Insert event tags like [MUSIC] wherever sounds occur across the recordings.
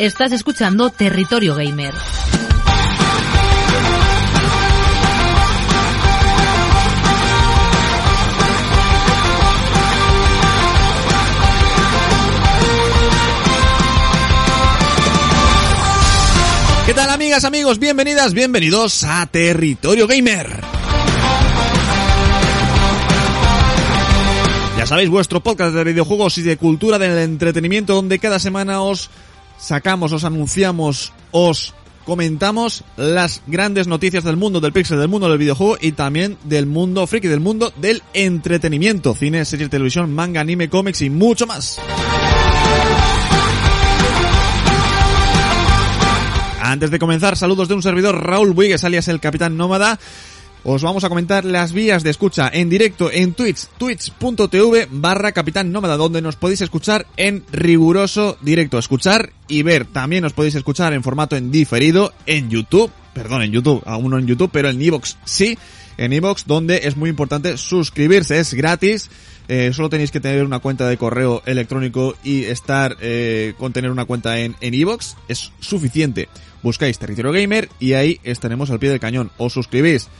Estás escuchando Territorio Gamer. ¿Qué tal amigas, amigos? Bienvenidas, bienvenidos a Territorio Gamer. Ya sabéis, vuestro podcast de videojuegos y de cultura del entretenimiento donde cada semana os sacamos, os anunciamos, os comentamos las grandes noticias del mundo del pixel, del mundo del videojuego y también del mundo friki, del mundo del entretenimiento, cine, series, televisión, manga, anime, cómics y mucho más. Antes de comenzar, saludos de un servidor Raúl Buigues, alias el Capitán Nómada. Os vamos a comentar las vías de escucha en directo en Twitch, twitch.tv barra Capitán Nómada, donde nos podéis escuchar en riguroso directo, escuchar y ver. También os podéis escuchar en formato en diferido en YouTube, perdón, en YouTube, aún no en YouTube, pero en Evox sí, en Evox, donde es muy importante suscribirse, es gratis. Eh, solo tenéis que tener una cuenta de correo electrónico y estar eh, con tener una cuenta en en Evox es suficiente. Buscáis Territorio Gamer y ahí estaremos al pie del cañón. Os suscribís.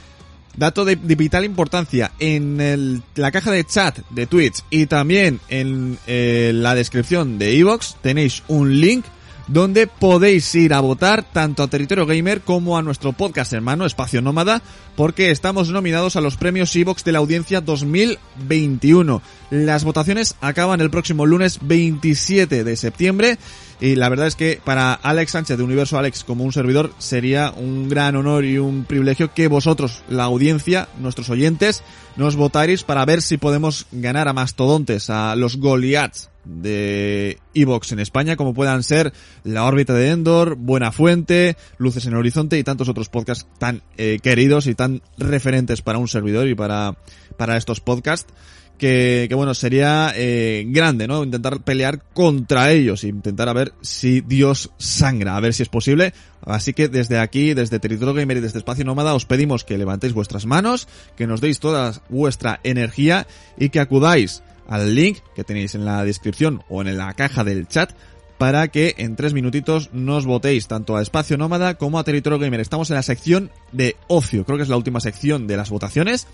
Dato de, vital importancia, en la caja de chat de Twitch y también en eh, la descripción de Evox tenéis un link donde podéis ir a votar tanto a Territorio Gamer como a nuestro podcast hermano Espacio Nómada, porque estamos nominados a los premios Evox de la audiencia 2021. Las votaciones acaban el próximo lunes 27 de septiembre y la verdad es que para Alex Sánchez de Universo Alex como un servidor sería un gran honor y un privilegio que vosotros, la audiencia, nuestros oyentes, nos votaréis para ver si podemos ganar a mastodontes, a los Goliaths de Evox en España, como puedan ser La órbita de Endor, Buena Fuente, Luces en el Horizonte y tantos otros podcasts tan eh, queridos y tan referentes para un servidor y para, para estos podcasts que, que bueno, sería eh, grande, ¿no? Intentar pelear contra ellos, intentar a ver si Dios sangra, a ver si es posible. Así que desde aquí, desde Territorio Gamer y desde Espacio Nómada, os pedimos que levantéis vuestras manos, que nos deis toda vuestra energía y que acudáis al link que tenéis en la descripción o en la caja del chat para que en tres minutitos nos votéis tanto a Espacio Nómada como a Territorio Gamer. Estamos en la sección de ocio, creo que es la última sección de las votaciones.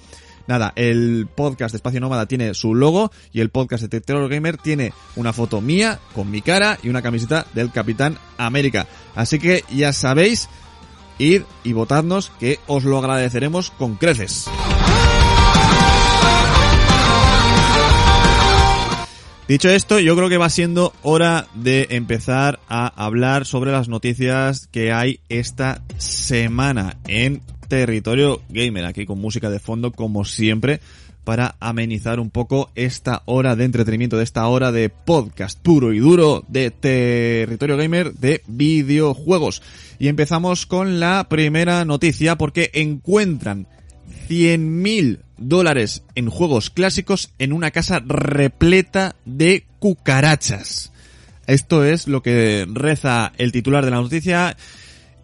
Nada, el podcast de Espacio Nómada tiene su logo y el podcast de Territorio Gamer tiene una foto mía con mi cara y una camiseta del Capitán América. Así que ya sabéis, id y votadnos que os lo agradeceremos con creces. Dicho esto, yo creo que va siendo hora de empezar a hablar sobre las noticias que hay esta semana en Territorio Gamer, aquí con música de fondo como siempre, para amenizar un poco esta hora de entretenimiento, de esta hora de podcast puro y duro de Territorio Gamer de videojuegos. Y empezamos con la primera noticia porque encuentran 100.000 dólares en juegos clásicos en una casa repleta de cucarachas. Esto es lo que reza el titular de la noticia.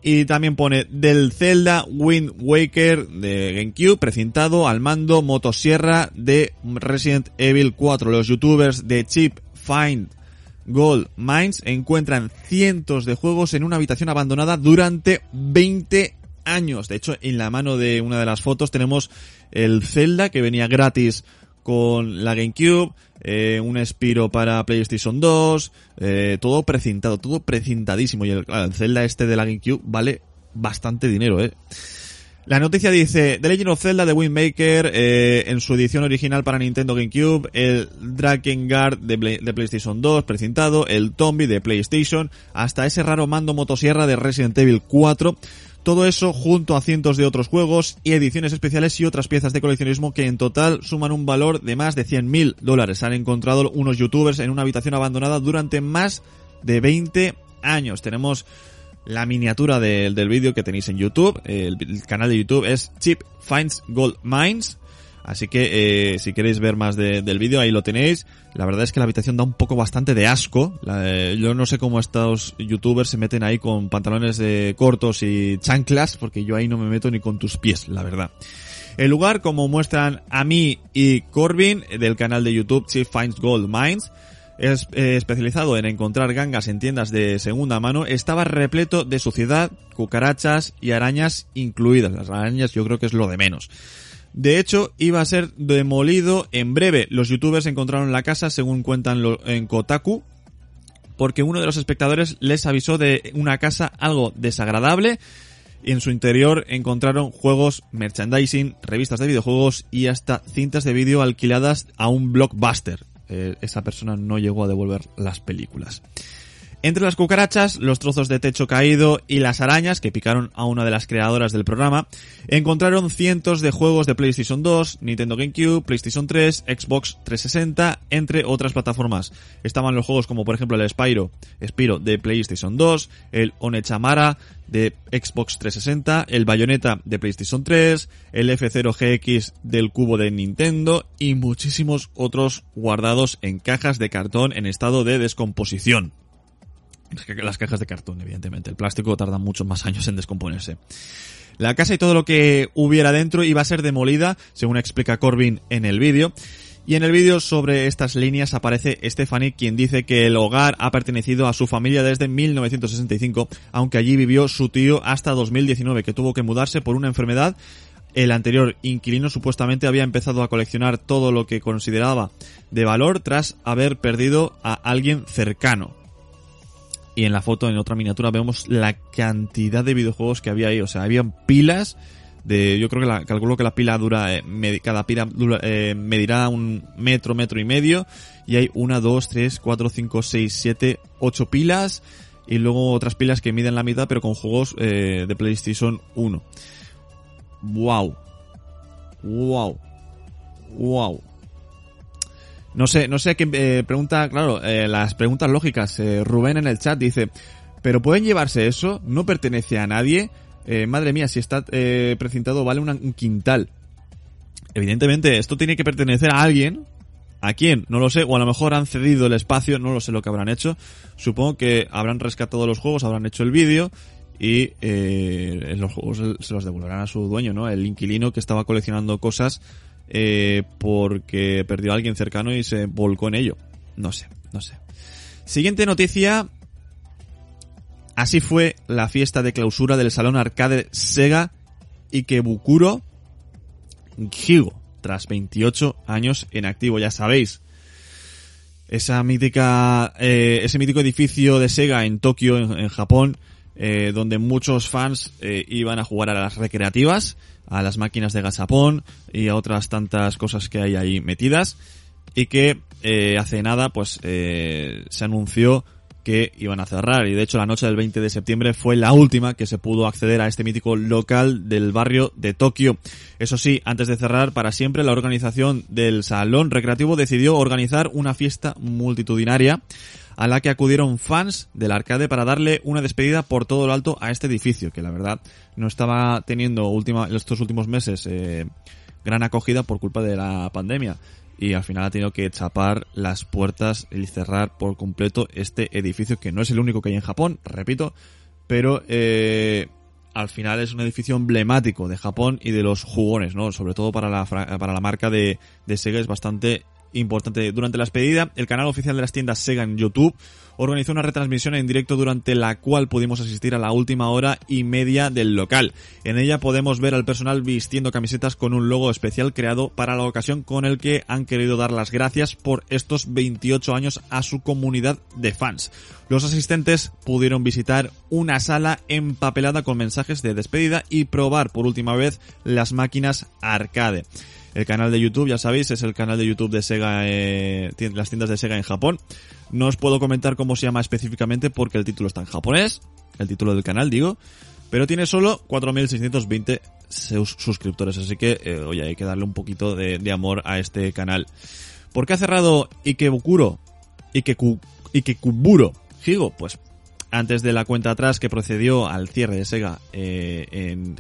Y también pone del Zelda Wind Waker de GameCube precintado al mando motosierra de Resident Evil 4. Los youtubers de Chip Find Gold Mines encuentran cientos de juegos en una habitación abandonada durante 20 años. De hecho, en la mano de una de las fotos tenemos el Zelda que venía gratis con la GameCube, eh, un Spiro para PlayStation 2, eh, todo precintado, todo precintadísimo. Y el, el Zelda este de la GameCube vale bastante dinero, eh. La noticia dice, The Legend of Zelda de Wind Waker, eh, en su edición original para Nintendo GameCube, el Drakengard de, Play- de PlayStation 2 precintado, el Tombi de PlayStation, hasta ese raro mando motosierra de Resident Evil 4, todo eso junto a cientos de otros juegos y ediciones especiales y otras piezas de coleccionismo que en total suman un valor de más de 100.000 dólares. Han encontrado unos youtubers en una habitación abandonada durante más de 20 años. Tenemos la miniatura del- vídeo que tenéis en YouTube. El, el canal de YouTube es Chip Finds Gold Mines. Así que eh, si queréis ver más de- del vídeo, ahí lo tenéis. La verdad es que la habitación da un poco bastante de asco. La- eh, yo no sé cómo estos youtubers se meten ahí con pantalones eh, cortos y chanclas, porque yo ahí no me meto ni con tus pies, la verdad. El lugar, como muestran a mí y Corbin, del canal de YouTube Chief Finds Gold Mines, es, eh, especializado en encontrar gangas en tiendas de segunda mano, estaba repleto de suciedad, cucarachas y arañas incluidas. Las arañas yo creo que es lo de menos. De hecho, iba a ser demolido en breve. Los youtubers encontraron la casa, según cuentan en Kotaku, porque uno de los espectadores les avisó de una casa algo desagradable en su interior encontraron juegos, merchandising, revistas de videojuegos y hasta cintas de vídeo alquiladas a un blockbuster. Eh, esa persona no llegó a devolver las películas. Entre las cucarachas, los trozos de techo caído y las arañas que picaron a una de las creadoras del programa, encontraron cientos de juegos de PlayStation 2, Nintendo GameCube, PlayStation 3, Xbox 360, entre otras plataformas. Estaban los juegos como por ejemplo el Spyro, Spyro de PlayStation 2, el Onechamara de Xbox 360, el Bayonetta de PlayStation 3, el F0GX del cubo de Nintendo y muchísimos otros guardados en cajas de cartón en estado de descomposición. Las cajas de cartón, evidentemente. El plástico tarda muchos más años en descomponerse. La casa y todo lo que hubiera dentro iba a ser demolida, según explica Corbin en el vídeo. Y en el vídeo sobre estas líneas aparece Stephanie, quien dice que el hogar ha pertenecido a su familia desde 1965, aunque allí vivió su tío hasta 2019, que tuvo que mudarse por una enfermedad. El anterior inquilino supuestamente había empezado a coleccionar todo lo que consideraba de valor tras haber perdido a alguien cercano. Y en la foto, en otra miniatura, vemos la cantidad de videojuegos que había ahí. O sea, habían pilas de... Yo creo que la, calculo que la pila dura... eh, cada pila dura, eh, medirá un metro, metro y medio. Y hay una, dos, tres, cuatro, cinco, seis, siete, ocho pilas. Y luego otras pilas que miden la mitad, pero con juegos eh, de PlayStation 1. Wow. Wow. Wow. No sé, no sé qué eh, pregunta, claro, eh, las preguntas lógicas. Eh, Rubén en el chat dice, ¿pero pueden llevarse eso? ¿No pertenece a nadie? Eh, madre mía, si está eh, precintado vale un quintal. Evidentemente, esto tiene que pertenecer a alguien. ¿A quién? No lo sé. O a lo mejor han cedido el espacio, no lo sé lo que habrán hecho. Supongo que habrán rescatado los juegos, habrán hecho el vídeo y eh, los juegos se los devolverán a su dueño, ¿no? El inquilino que estaba coleccionando cosas eh, porque perdió a alguien cercano y se volcó en ello. No sé, no sé. Siguiente noticia. Así fue la fiesta de clausura del salón arcade Sega Ikebukuro Higo, tras 28 años en activo, ya sabéis. Esa mítica, eh, ese mítico edificio de Sega en Tokio, en, en Japón, eh, donde muchos fans eh, iban a jugar a las recreativas, a las máquinas de gachapón y a otras tantas cosas que hay ahí metidas, y que eh, hace nada, pues, eh, se anunció que iban a cerrar. Y de hecho la noche del 20 de septiembre fue la última que se pudo acceder a este mítico local del barrio de Tokio. Eso sí, antes de cerrar para siempre, la organización del salón recreativo decidió organizar una fiesta multitudinaria a la que acudieron fans del arcade para darle una despedida por todo lo alto a este edificio, que la verdad no estaba teniendo última, estos últimos meses eh, gran acogida por culpa de la pandemia y al final ha tenido que chapar las puertas y cerrar por completo este edificio que no es el único que hay en Japón, repito, pero eh, al final es un edificio emblemático de Japón y de los jugones, ¿no? Sobre todo para la, para la marca de, de Sega es bastante importante. Durante la despedida, el canal oficial de las tiendas Sega en YouTube organizó una retransmisión en directo durante la cual pudimos asistir a la última hora y media del local. En ella podemos ver al personal vistiendo camisetas con un logo especial creado para la ocasión con el que han querido dar las gracias por estos 28 años a su comunidad de fans. Los asistentes pudieron visitar una sala empapelada con mensajes de despedida y probar por última vez las máquinas arcade. El canal de YouTube, ya sabéis, es el canal de YouTube de Sega, eh, las tiendas de Sega en Japón. No os puedo comentar cómo se llama específicamente porque el título está en japonés, el título del canal digo, pero tiene solo 4.620 sus- suscriptores, así que, eh, oye, hay que darle un poquito de, de amor a este canal. ¿Por qué ha cerrado Ikebukuro? Ikeku, Ikekuburo Higo? Pues antes de la cuenta atrás que procedió al cierre de Sega eh, en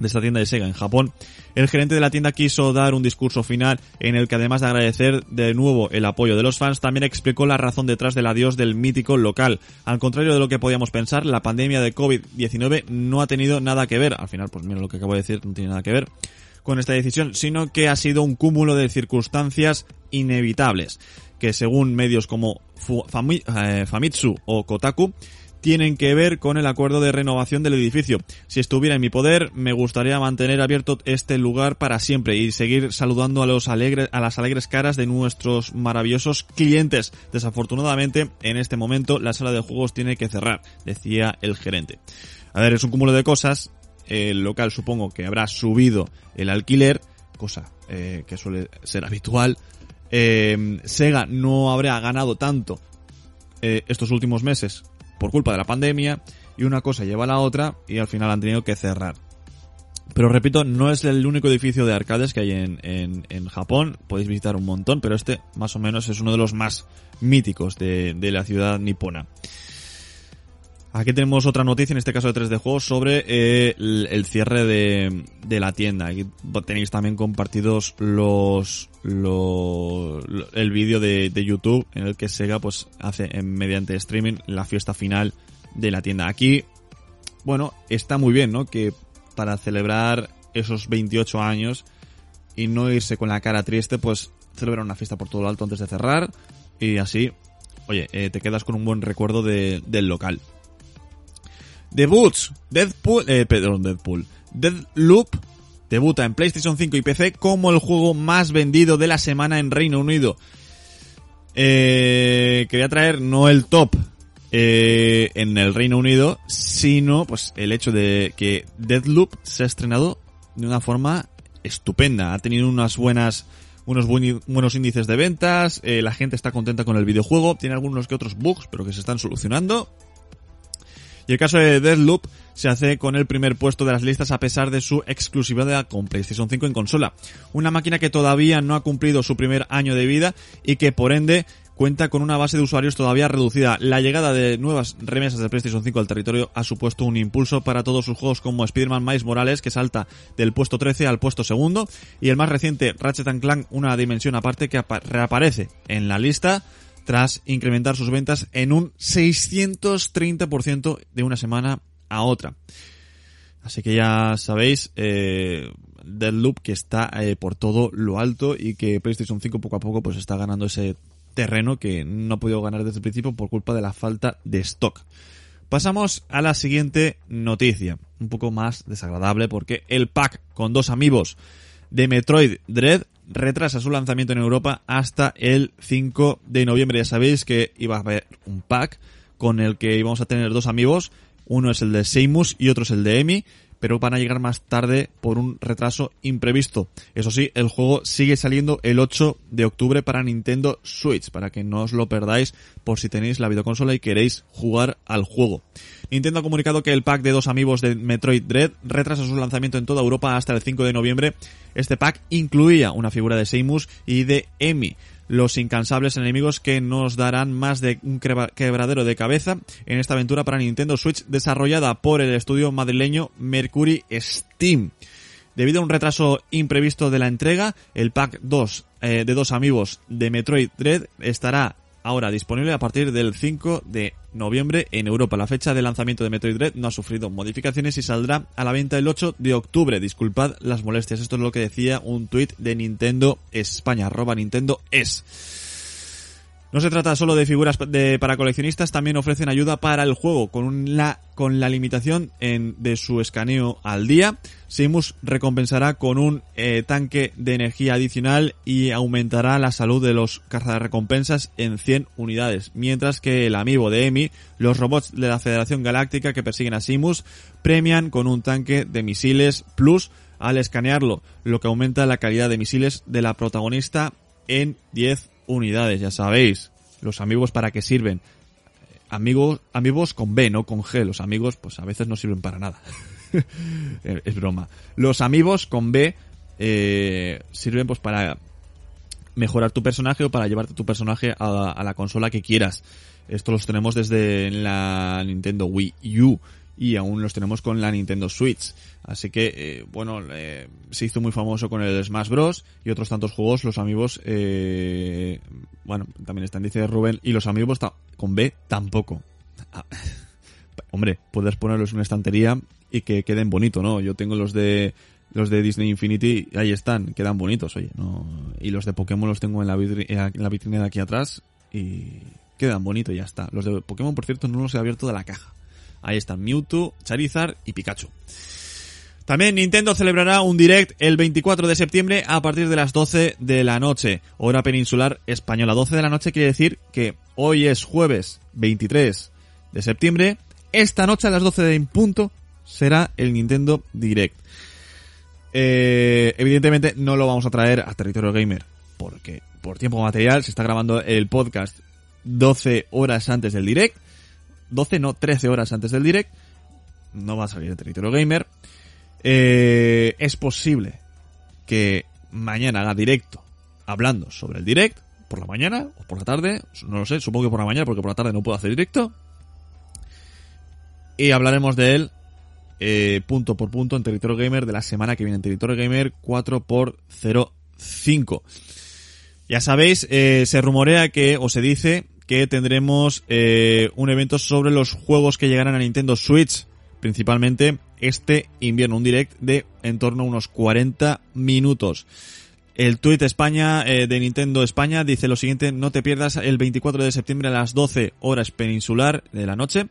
de esta tienda de Sega en Japón, el gerente de la tienda quiso dar un discurso final en el que además de agradecer de nuevo el apoyo de los fans, también explicó la razón detrás del adiós del mítico local. Al contrario de lo que podíamos pensar, la pandemia de COVID-19 no ha tenido nada que ver. Al final, pues mira lo que acabo de decir, no tiene nada que ver. con esta decisión, sino que ha sido un cúmulo de circunstancias inevitables, que según medios como eh, Famitsu o Kotaku, tienen que ver con el acuerdo de renovación del edificio. Si estuviera en mi poder, me gustaría mantener abierto este lugar para siempre y seguir saludando a los alegres, a las alegres caras de nuestros maravillosos clientes. Desafortunadamente, en este momento, la sala de juegos tiene que cerrar, decía el gerente. A ver, es un cúmulo de cosas. El local supongo que habrá subido el alquiler, cosa eh, que suele ser habitual. Eh, Sega no habrá ganado tanto eh, estos últimos meses por culpa de la pandemia y una cosa lleva a la otra y al final han tenido que cerrar. Pero repito, no es el único edificio de arcades que hay en, en, Japón, podéis visitar un montón, pero este más o menos es uno de los más míticos de, de la ciudad nipona. Aquí tenemos otra noticia, en este caso de 3D Juegos, sobre eh, el, cierre de, de, la tienda. Aquí tenéis también compartidos los, el vídeo de, de, YouTube en el que Sega pues hace en, mediante streaming la fiesta final de la tienda. Aquí, bueno, está muy bien, ¿no? Que para celebrar esos 28 años y no irse con la cara triste, pues celebrar una fiesta por todo lo alto antes de cerrar y así, oye, eh, te quedas con un buen recuerdo de, del local. Debuts. Deadpool, eh, perdón, Deadpool. Deadloop debuta en PlayStation 5 y PC como el juego más vendido de la semana en Reino Unido. Eh, quería traer no el top eh, en el Reino Unido, sino pues el hecho de que Deadloop se ha estrenado de una forma estupenda. Ha tenido unas buenas unos buenos índices de ventas, eh, la gente está contenta con el videojuego, tiene algunos que otros bugs, pero que se están solucionando y el caso de Deadloop se hace con el primer puesto de las listas a pesar de su exclusividad con PlayStation 5 en consola. Una máquina que todavía no ha cumplido su primer año de vida y que por ende cuenta con una base de usuarios todavía reducida. La llegada de nuevas remesas de PlayStation 5 al territorio ha supuesto un impulso para todos sus juegos como Spider-Man Miles Morales, que salta del puesto 13 al puesto segundo, y el más reciente Ratchet Clank, una dimensión aparte que reaparece en la lista tras incrementar sus ventas en un 630% de una semana a otra. Así que ya sabéis, eh, Deadloop que está eh, por todo lo alto y que PlayStation 5 poco a poco pues está ganando ese terreno que no ha podido ganar desde el principio por culpa de la falta de stock. Pasamos a la siguiente noticia, un poco más desagradable porque el pack con dos amigos de Metroid Dread retrasa su lanzamiento en Europa hasta el 5 de noviembre. Ya sabéis que iba a haber un pack con el que íbamos a tener dos amigos. Uno es el de Seimus y otro es el de Emi pero van a llegar más tarde por un retraso imprevisto. Eso sí, el juego sigue saliendo el 8 de octubre para Nintendo Switch, para que no os lo perdáis por si tenéis la videoconsola y queréis jugar al juego. Nintendo ha comunicado que el pack de dos amigos de Metroid Dread retrasa su lanzamiento en toda Europa hasta el 5 de noviembre. Este pack incluía una figura de Seimus y de Emi los incansables enemigos que nos darán más de un quebradero de cabeza en esta aventura para Nintendo Switch desarrollada por el estudio madrileño Mercury Steam. Debido a un retraso imprevisto de la entrega, el pack 2 eh, de dos amigos de Metroid Dread estará ahora disponible a partir del 5 de noviembre en Europa. La fecha de lanzamiento de Metroid Dread no ha sufrido modificaciones y saldrá a la venta el 8 de octubre. Disculpad las molestias. Esto es lo que decía un tuit de Nintendo España, arroba Nintendo es. No se trata solo de figuras de, para coleccionistas, también ofrecen ayuda para el juego con la, con la limitación en, de su escaneo al día. Simus recompensará con un eh, tanque de energía adicional y aumentará la salud de los recompensas en 100 unidades. Mientras que el amigo de Emi, los robots de la Federación Galáctica que persiguen a Simus, premian con un tanque de misiles plus al escanearlo, lo que aumenta la calidad de misiles de la protagonista en 10 unidades, ya sabéis. Los amigos para qué sirven. Amigos, amigos con B, no con G. Los amigos, pues a veces no sirven para nada. [LAUGHS] es broma. Los amigos con B eh, sirven pues para mejorar tu personaje o para llevarte tu personaje a, a la consola que quieras. Esto los tenemos desde la Nintendo Wii U y aún los tenemos con la Nintendo Switch. Así que, eh, bueno, eh, se hizo muy famoso con el Smash Bros. y otros tantos juegos, los amigos, eh, bueno, también están, dice Rubén, y los amigos con B tampoco. Ah, [LAUGHS] hombre, puedes ponerlos en una estantería y que queden bonito, ¿no? Yo tengo los de Los de Disney Infinity, ahí están, quedan bonitos, oye. No... Y los de Pokémon los tengo en la, en la vitrina de aquí atrás y quedan bonitos y ya está. Los de Pokémon, por cierto, no los he abierto de la caja. Ahí están Mewtwo, Charizard y Pikachu. También Nintendo celebrará un direct el 24 de septiembre a partir de las 12 de la noche, hora peninsular española. 12 de la noche quiere decir que hoy es jueves 23 de septiembre. Esta noche a las 12 de punto será el Nintendo Direct. Eh, evidentemente no lo vamos a traer a Territorio Gamer porque por tiempo material se está grabando el podcast 12 horas antes del Direct. 12 no, 13 horas antes del Direct. No va a salir el Territorio Gamer. Eh, es posible que mañana haga directo hablando sobre el direct por la mañana o por la tarde, no lo sé, supongo que por la mañana porque por la tarde no puedo hacer directo. Y hablaremos de él eh, punto por punto en Territorio Gamer de la semana que viene en Territorio Gamer 4x05. Ya sabéis, eh, se rumorea que, o se dice, que tendremos eh, un evento sobre los juegos que llegarán a Nintendo Switch, principalmente este invierno, un direct de en torno a unos 40 minutos. El tweet España eh, de Nintendo España dice lo siguiente, no te pierdas el 24 de septiembre a las 12 horas peninsular de la noche,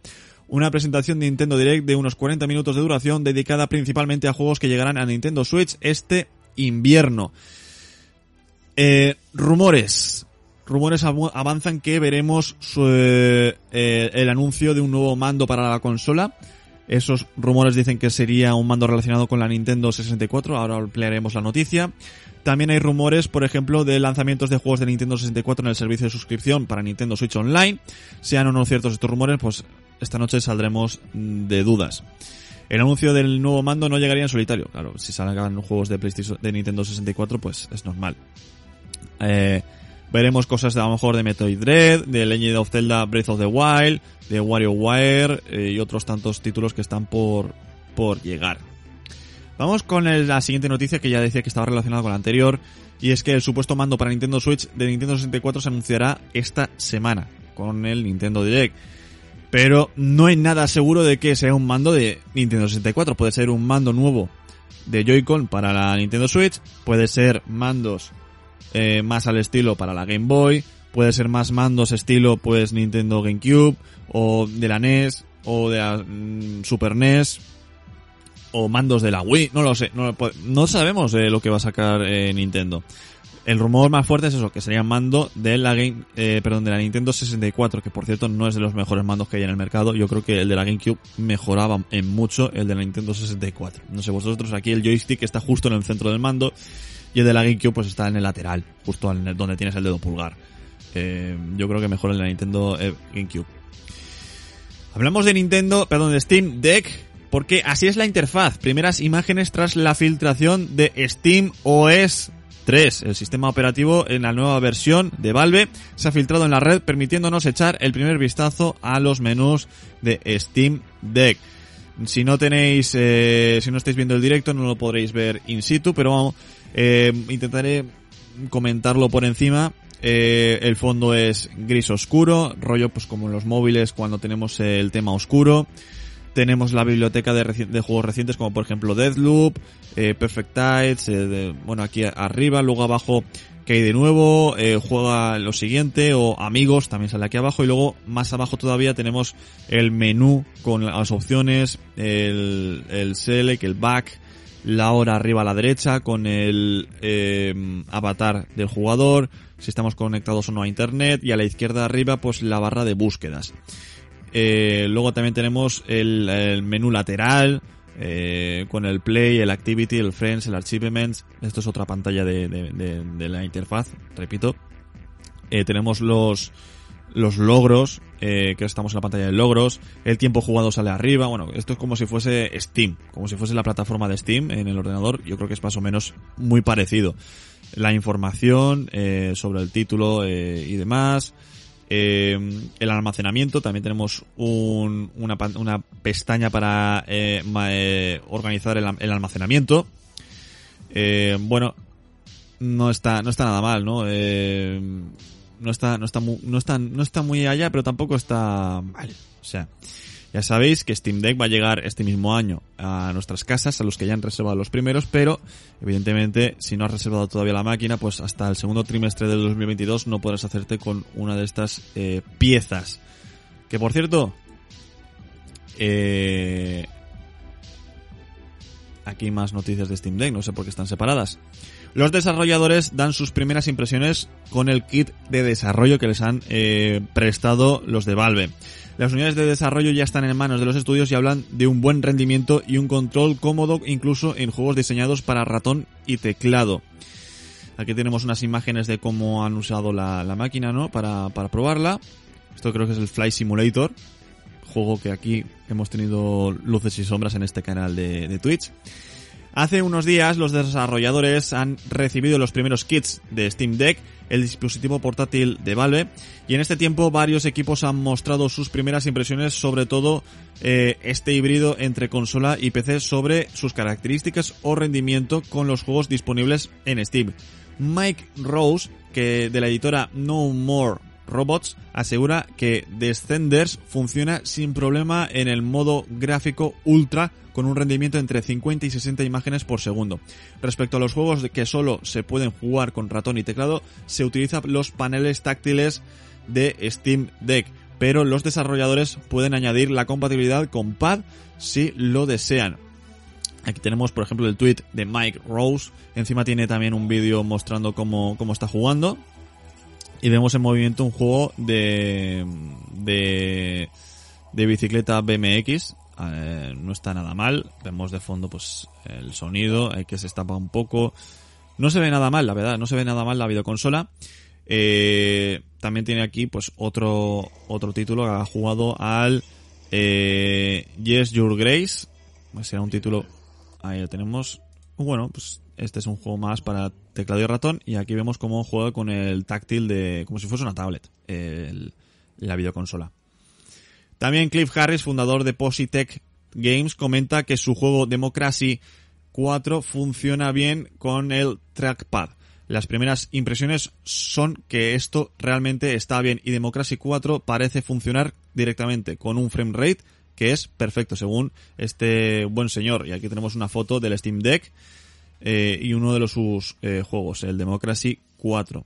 una presentación de Nintendo Direct de unos 40 minutos de duración dedicada principalmente a juegos que llegarán a Nintendo Switch este invierno. Eh, rumores. Rumores avanzan que veremos eh, el anuncio de un nuevo mando para la consola esos rumores dicen que sería un mando relacionado con la Nintendo 64, ahora ampliaremos la noticia. También hay rumores, por ejemplo, de lanzamientos de juegos de Nintendo 64 en el servicio de suscripción para Nintendo Switch Online. Sean o no ciertos estos rumores, pues esta noche saldremos de dudas. El anuncio del nuevo mando no llegaría en solitario. Claro, si salgan juegos de PlayStation, de Nintendo 64, pues es normal. Eh, veremos cosas de, a lo mejor de Metroid Dread, de Legend of Zelda Breath of the Wild, de WarioWare eh, y otros tantos títulos que están por, por llegar. Vamos con la siguiente noticia que ya decía que estaba relacionada con la anterior y es que el supuesto mando para Nintendo Switch de Nintendo 64 se anunciará esta semana con el Nintendo Direct. Pero no hay nada seguro de que sea un mando de Nintendo 64. Puede ser un mando nuevo de Joy-Con para la Nintendo Switch. Puede ser mandos eh, más al estilo para la Game Boy puede ser más mandos estilo pues Nintendo GameCube o de la NES o de la mm, Super NES o mandos de la Wii, no lo sé, no, sabemos eh, lo que va a sacar eh, Nintendo. El rumor más fuerte es eso, que sería mando de la Game, eh, perdón, de la Nintendo 64, que por cierto no es de los mejores mandos que hay en el mercado. Yo creo que el de la GameCube mejoraba en mucho el de la Nintendo 64. No sé vosotros, aquí el joystick está justo en el centro del mando y el de la GameCube pues está en el lateral, justo el, donde tienes el dedo pulgar. Eh, yo creo que mejor en la Nintendo eh, GameCube. Hablamos de Nintendo, perdón, de Steam Deck, porque así es la interfaz. Primeras imágenes tras la filtración de Steam OS 3, el sistema operativo en la nueva versión de Valve, se ha filtrado en la red permitiéndonos echar el primer vistazo a los menús de Steam Deck. Si no tenéis, eh, si no estáis viendo el directo no lo podréis ver in situ, pero vamos, intentaré comentarlo por encima eh, el fondo es gris oscuro, rollo pues como en los móviles cuando tenemos el tema oscuro. Tenemos la biblioteca de, de juegos recientes como por ejemplo Deathloop, eh, Perfect Tides, eh, bueno aquí arriba, luego abajo que hay de nuevo, eh, juega lo siguiente o amigos también sale aquí abajo y luego más abajo todavía tenemos el menú con las opciones, el, el select, el back, la hora arriba a la derecha con el eh, avatar del jugador, si estamos conectados o no a internet y a la izquierda arriba pues la barra de búsquedas. Eh, luego también tenemos el, menú lateral eh, con el play, el activity, el friends, el achievements. Esto es otra pantalla de, de la interfaz, repito. tenemos los los logros, eh, que estamos en la pantalla de logros, el tiempo jugado sale arriba, bueno, esto es como si fuese Steam, como si fuese la plataforma de Steam en el ordenador, yo creo que es más o menos muy parecido. La información eh, sobre el título eh, y demás, eh, el almacenamiento, también tenemos un, una, una pestaña para eh, eh, organizar el, el almacenamiento. bueno, no está, no está nada mal, ¿no? No está, no está, muy, no está, no está muy allá, pero tampoco está mal. O sea, Ya sabéis que Steam Deck va a llegar este mismo año a nuestras casas, a los que ya han reservado los primeros, pero evidentemente si no has reservado todavía la máquina, pues hasta el segundo trimestre del 2022 no podrás hacerte con una de estas eh, piezas. Que por cierto, eh, aquí más noticias de Steam Deck, no sé por qué están separadas. Los desarrolladores dan sus primeras impresiones con el kit de desarrollo que les han eh, prestado los de Valve. Las unidades de desarrollo ya están en manos de los estudios y hablan de un buen rendimiento y un control cómodo incluso en juegos diseñados para ratón y teclado. Aquí tenemos unas imágenes de cómo han usado la, máquina, ¿no? Para, probarla. Esto creo que es el Fly Simulator. Juego que aquí hemos tenido luces y sombras en este canal de, de Twitch. Hace unos días los desarrolladores han recibido los primeros kits de Steam Deck, el dispositivo portátil de Valve, y en este tiempo varios equipos han mostrado sus primeras impresiones sobre todo eh, este híbrido entre consola y PC sobre sus características o rendimiento con los juegos disponibles en Steam. Mike Rose, que de la editora No More Robots asegura que Descenders funciona sin problema en el modo gráfico ultra con un rendimiento entre 50 y 60 imágenes por segundo. Respecto a los juegos que solo se pueden jugar con ratón y teclado, se utilizan los paneles táctiles de Steam Deck, pero los desarrolladores pueden añadir la compatibilidad con pad si lo desean. Aquí tenemos, por ejemplo, el tweet de Mike Rose. Encima tiene también un vídeo mostrando cómo, cómo está jugando. Y vemos en movimiento un juego de, de, de bicicleta BMX eh, no está nada mal. Vemos de fondo pues el sonido, hay que se estapa un poco. No se ve nada mal, la verdad, no se ve nada mal la videoconsola. Eh, también tiene aquí pues otro otro título ha jugado al eh, Yes Your Grace. Pues será un título ahí lo tenemos. Bueno, pues este es un juego más para teclado y ratón y aquí vemos cómo juega con el táctil de como si fuese una tablet la videoconsola. También Cliff Harris, fundador de Positech Games, comenta que su juego Democracy 4 funciona bien con el trackpad. Las primeras impresiones son que esto realmente está bien y Democracy 4 parece funcionar directamente con un frame rate que es perfecto según este buen señor. Y aquí tenemos una foto del Steam Deck eh, y uno de los sus eh, juegos, el Democracy 4.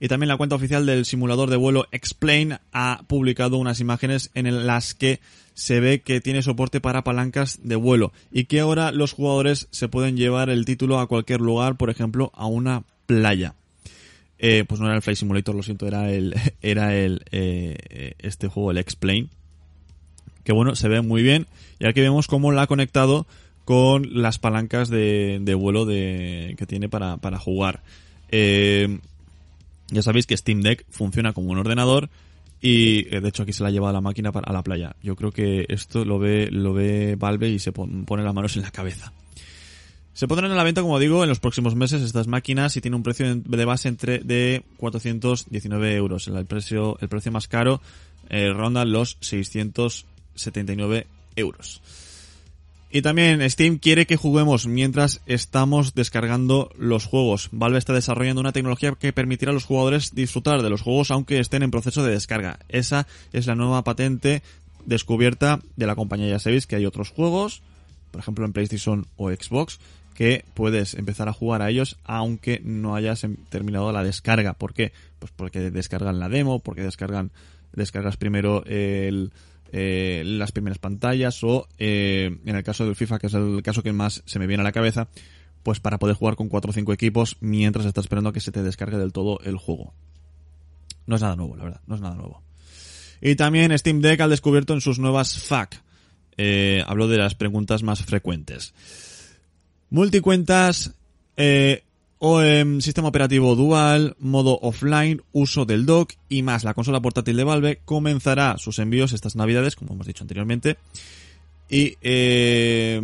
Y también la cuenta oficial del simulador de vuelo Explain ha publicado unas imágenes en las que se ve que tiene soporte para palancas de vuelo y que ahora los jugadores se pueden llevar el título a cualquier lugar, por ejemplo, a una playa. Eh, pues no era el Flight Simulator, lo siento, era el, [LAUGHS] era el, este juego, el Explain. Que bueno, se ve muy bien. Y aquí vemos cómo la ha conectado con las palancas de, vuelo de, que tiene para, jugar. Eh, ya sabéis que Steam Deck funciona como un ordenador y eh, de hecho aquí se la lleva a la máquina a la playa. Yo creo que esto lo ve, lo ve Valve y se pone las manos en la cabeza. Se pondrán a la venta, como digo, en los próximos meses estas máquinas y tiene un precio de base entre de 419 euros. El precio, el precio más caro eh, ronda los 679 euros. Y también Steam quiere que juguemos mientras estamos descargando los juegos. Valve está desarrollando una tecnología que permitirá a los jugadores disfrutar de los juegos aunque estén en proceso de descarga. Esa es la nueva patente descubierta de la compañía. Ya sabéis que hay otros juegos, por ejemplo en PlayStation o Xbox, que puedes empezar a jugar a ellos aunque no hayas em, terminado la descarga. ¿Por qué? Pues porque descargan la demo, porque descargan, descargas primero el eh, las primeras pantallas o eh, en el caso del FIFA, que es el caso que más se me viene a la cabeza, pues para poder jugar con 4 o 5 equipos mientras estás esperando a que se te descargue del todo el juego. No es nada nuevo, la verdad, no es nada nuevo. Y también Steam Deck ha descubierto en sus nuevas FAQ. Eh, hablo de las preguntas más frecuentes. Multicuentas, eh, en sistema operativo dual, modo offline, uso del dock y más. La consola portátil de Valve comenzará sus envíos estas navidades, como hemos dicho anteriormente. Y eh,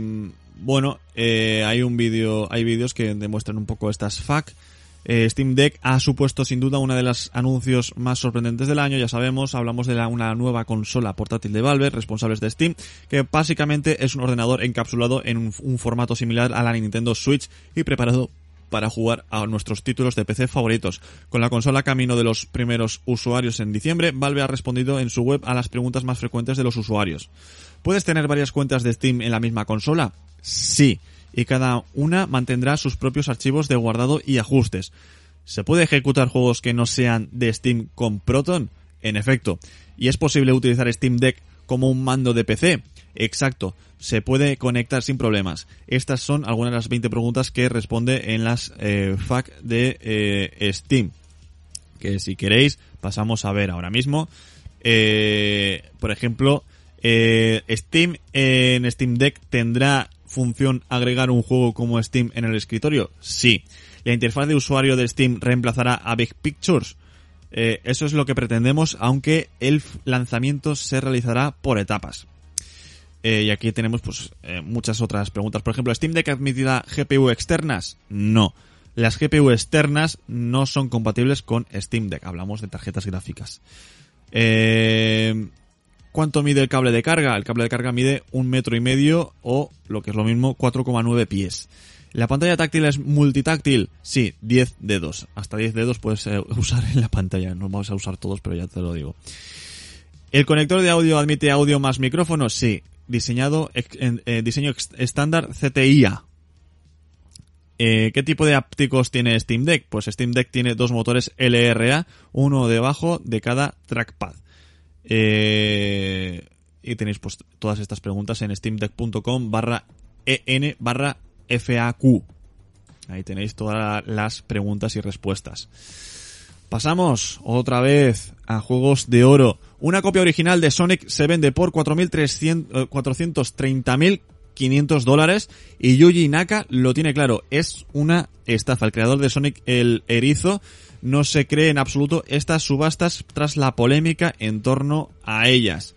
bueno, eh, hay un vídeo, hay vídeos que demuestran un poco estas FAQ. Eh, Steam Deck ha supuesto sin duda uno de los anuncios más sorprendentes del año. Ya sabemos, hablamos de una nueva consola portátil de Valve, responsables de Steam, que básicamente es un ordenador encapsulado en un formato similar a la Nintendo Switch y preparado para jugar a nuestros títulos de PC favoritos. Con la consola camino de los primeros usuarios en diciembre, Valve ha respondido en su web a las preguntas más frecuentes de los usuarios. ¿Puedes tener varias cuentas de Steam en la misma consola? Sí, y cada una mantendrá sus propios archivos de guardado y ajustes. ¿Se puede ejecutar juegos que no sean de Steam con Proton? En efecto. ¿Y es posible utilizar Steam Deck como un mando de PC? Exacto, se puede conectar sin problemas. Estas son algunas de las 20 preguntas que responde en las eh, FAQ de eh, Steam. Que si queréis, pasamos a ver ahora mismo. Eh, por ejemplo, eh, Steam en Steam Deck tendrá función agregar un juego como Steam en el escritorio. Sí. La interfaz de usuario de Steam reemplazará a Big Pictures. Eso es lo que pretendemos, aunque el lanzamiento se realizará por etapas. Eh, y aquí tenemos pues eh, muchas otras preguntas. Por ejemplo, ¿Steam Deck admitirá GPU externas? No. Las GPU externas no son compatibles con Steam Deck. Hablamos de tarjetas gráficas. Eh, ¿Cuánto mide el cable de carga? El cable de carga mide un metro y medio o, lo que es lo mismo, 4,9 pies. ¿La pantalla táctil es multitáctil? Sí, 10 dedos. Hasta 10 dedos puedes [LAUGHS] usar en la pantalla. No vamos a usar todos, pero ya te lo digo. ¿El conector de audio admite audio más micrófonos? Sí. Diseñado eh, diseño estándar CTIA. Eh, ¿Qué tipo de ápticos tiene Steam Deck? Pues Steam Deck tiene dos motores LRA, uno debajo de cada trackpad. Eh, y tenéis pues todas estas preguntas en steamdeck.com barra en barra FAQ. Ahí tenéis todas las preguntas y respuestas. Pasamos otra vez a juegos de oro. Una copia original de Sonic se vende por 430.500 dólares y Yuji Naka lo tiene claro. Es una estafa. El creador de Sonic el Erizo no se cree en absoluto estas subastas tras la polémica en torno a ellas.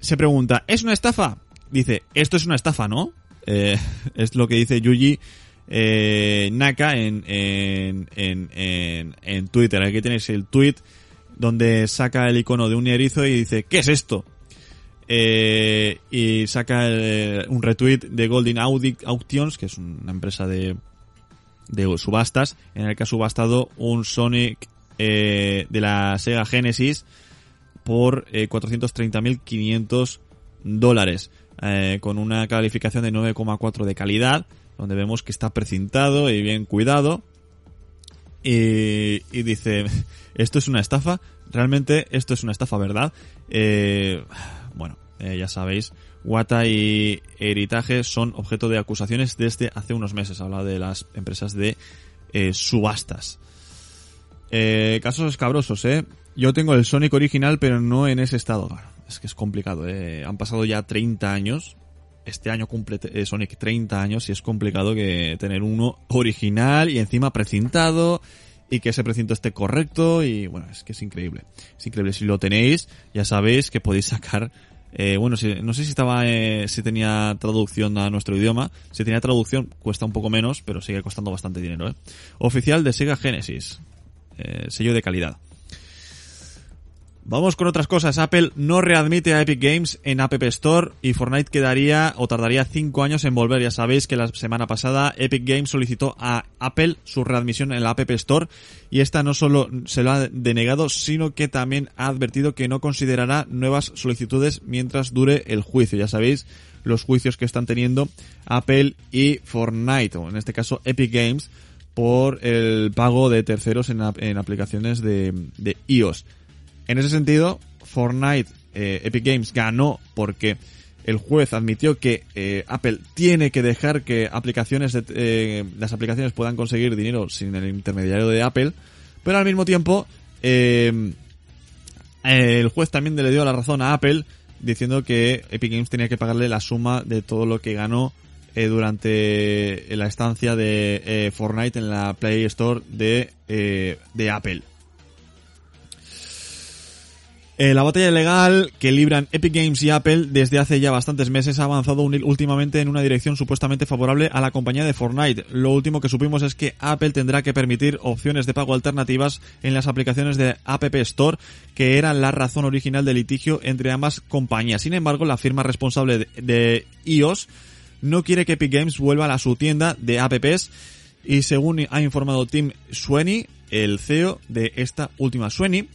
Se pregunta, ¿es una estafa? Dice, esto es una estafa, ¿no? Eh, [LAUGHS] es lo que dice Yuji eh, Naka en, en, en, Twitter. Aquí tenéis el tweet donde saca el icono de un erizo y dice, ¿qué es esto? Eh, y saca un retweet de Golden Auctions, que es una empresa de, subastas, en el que ha subastado un Sonic eh, de la Sega Genesis por eh, 430.500 dólares, eh, con una calificación de 9,4 de calidad, donde vemos que está precintado y bien cuidado. Y, dice, esto es una estafa, realmente esto es una estafa, ¿verdad? Eh, bueno, eh, ya sabéis, Wata y Heritage son objeto de acusaciones desde hace unos meses. Habla de las empresas de eh, subastas. Casos escabrosos, ¿eh? Yo tengo el Sonic original, pero no en ese estado. es que es complicado. Han pasado ya 30 años. Este año cumple eh, Sonic 30 años y es complicado que tener uno original y encima precintado y que ese precinto esté correcto y bueno, es que es increíble. Es increíble. Si lo tenéis, ya sabéis que podéis sacar eh, bueno, si, no sé si estaba, eh, si tenía traducción a nuestro idioma. Si tenía traducción, cuesta un poco menos, pero sigue costando bastante dinero, ¿eh? Oficial de Sega Genesis. Eh, sello de calidad. Vamos con otras cosas. Apple no readmite a Epic Games en App Store y Fortnite quedaría o tardaría 5 años en volver. Ya sabéis que la semana pasada Epic Games solicitó a Apple su readmisión en la App Store y esta no solo se lo ha denegado, sino que también ha advertido que no considerará nuevas solicitudes mientras dure el juicio. Ya sabéis los juicios que están teniendo Apple y Fortnite, o en este caso Epic Games, por el pago de terceros en, aplicaciones de, de iOS. En ese sentido, Fortnite, eh, Epic Games ganó porque el juez admitió que eh, Apple tiene que dejar que aplicaciones eh, las aplicaciones puedan conseguir dinero sin el intermediario de Apple, pero al mismo tiempo el juez también le dio la razón a Apple diciendo que Epic Games tenía que pagarle la suma de todo lo que ganó durante la estancia de Fortnite en la Play Store de, de Apple. Eh, la batalla legal que libran Epic Games y Apple desde hace ya bastantes meses ha avanzado últimamente en una dirección supuestamente favorable a la compañía de Fortnite. Lo último que supimos es que Apple tendrá que permitir opciones de pago alternativas en las aplicaciones de App Store, que eran la razón original del litigio entre ambas compañías. Sin embargo, la firma responsable de iOS no quiere que Epic Games vuelva a su tienda de apps y según ha informado Tim Sweeney, el CEO de esta última Sweeney,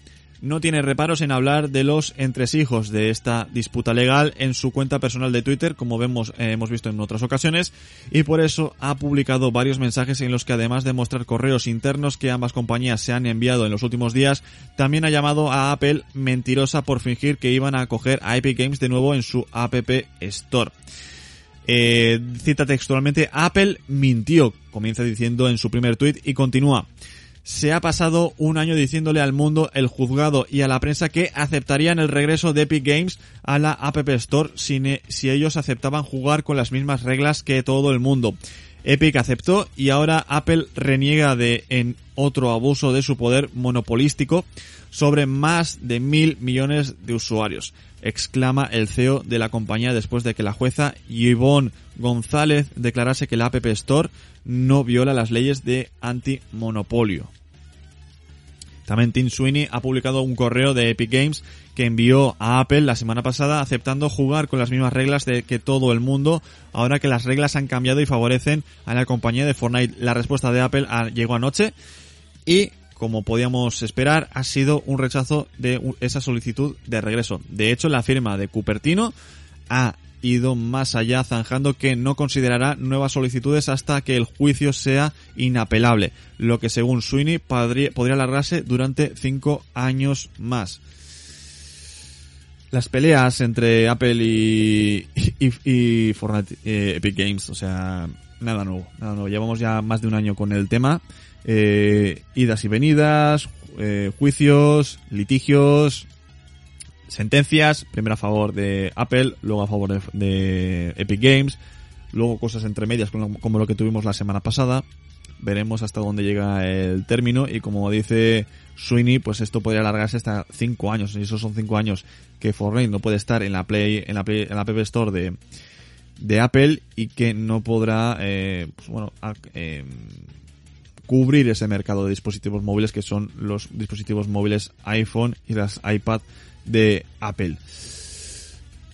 no tiene reparos en hablar de los entresijos de esta disputa legal en su cuenta personal de Twitter, como vemos, eh, hemos visto en otras ocasiones, y por eso ha publicado varios mensajes en los que además de mostrar correos internos que ambas compañías se han enviado en los últimos días, también ha llamado a Apple mentirosa por fingir que iban a acoger a Epic Games de nuevo en su App Store. Eh, cita textualmente, Apple mintió, comienza diciendo en su primer tweet y continúa. Se ha pasado un año diciéndole al mundo, el juzgado y a la prensa que aceptarían el regreso de Epic Games a la App Store si, ellos aceptaban jugar con las mismas reglas que todo el mundo. Epic aceptó y ahora Apple reniega de en otro abuso de su poder monopolístico sobre más de mil millones de usuarios, exclama el CEO de la compañía después de que la jueza Yvonne González declarase que la App Store no viola las leyes de antimonopolio. También Tim Sweeney ha publicado un correo de Epic Games que envió a Apple la semana pasada aceptando jugar con las mismas reglas de que todo el mundo, ahora que las reglas han cambiado y favorecen a la compañía de Fortnite. La respuesta de Apple llegó anoche y como podíamos esperar, ha sido un rechazo de esa solicitud de regreso. De hecho, la firma de Cupertino ha ido más allá, zanjando que no considerará nuevas solicitudes hasta que el juicio sea inapelable, lo que según Sweeney podría, alargarse durante cinco años más. Las peleas entre Apple y, y, Fortnite eh, Epic Games, o sea, nada nuevo, nada nuevo. Llevamos ya más de un año con el tema. Eh, idas y venidas, eh, juicios, litigios, sentencias, primero a favor de Apple, luego a favor de, Epic Games, luego cosas entre medias como, lo que tuvimos la semana pasada. Veremos hasta dónde llega el término y como dice Sweeney, pues esto podría alargarse hasta 5 años y esos son 5 años que Fortnite no puede estar en la Play, en la Play, en la App Store de, de Apple y que no podrá, eh, pues bueno, eh, cubrir ese mercado de dispositivos móviles que son los dispositivos móviles iPhone y las iPad de Apple.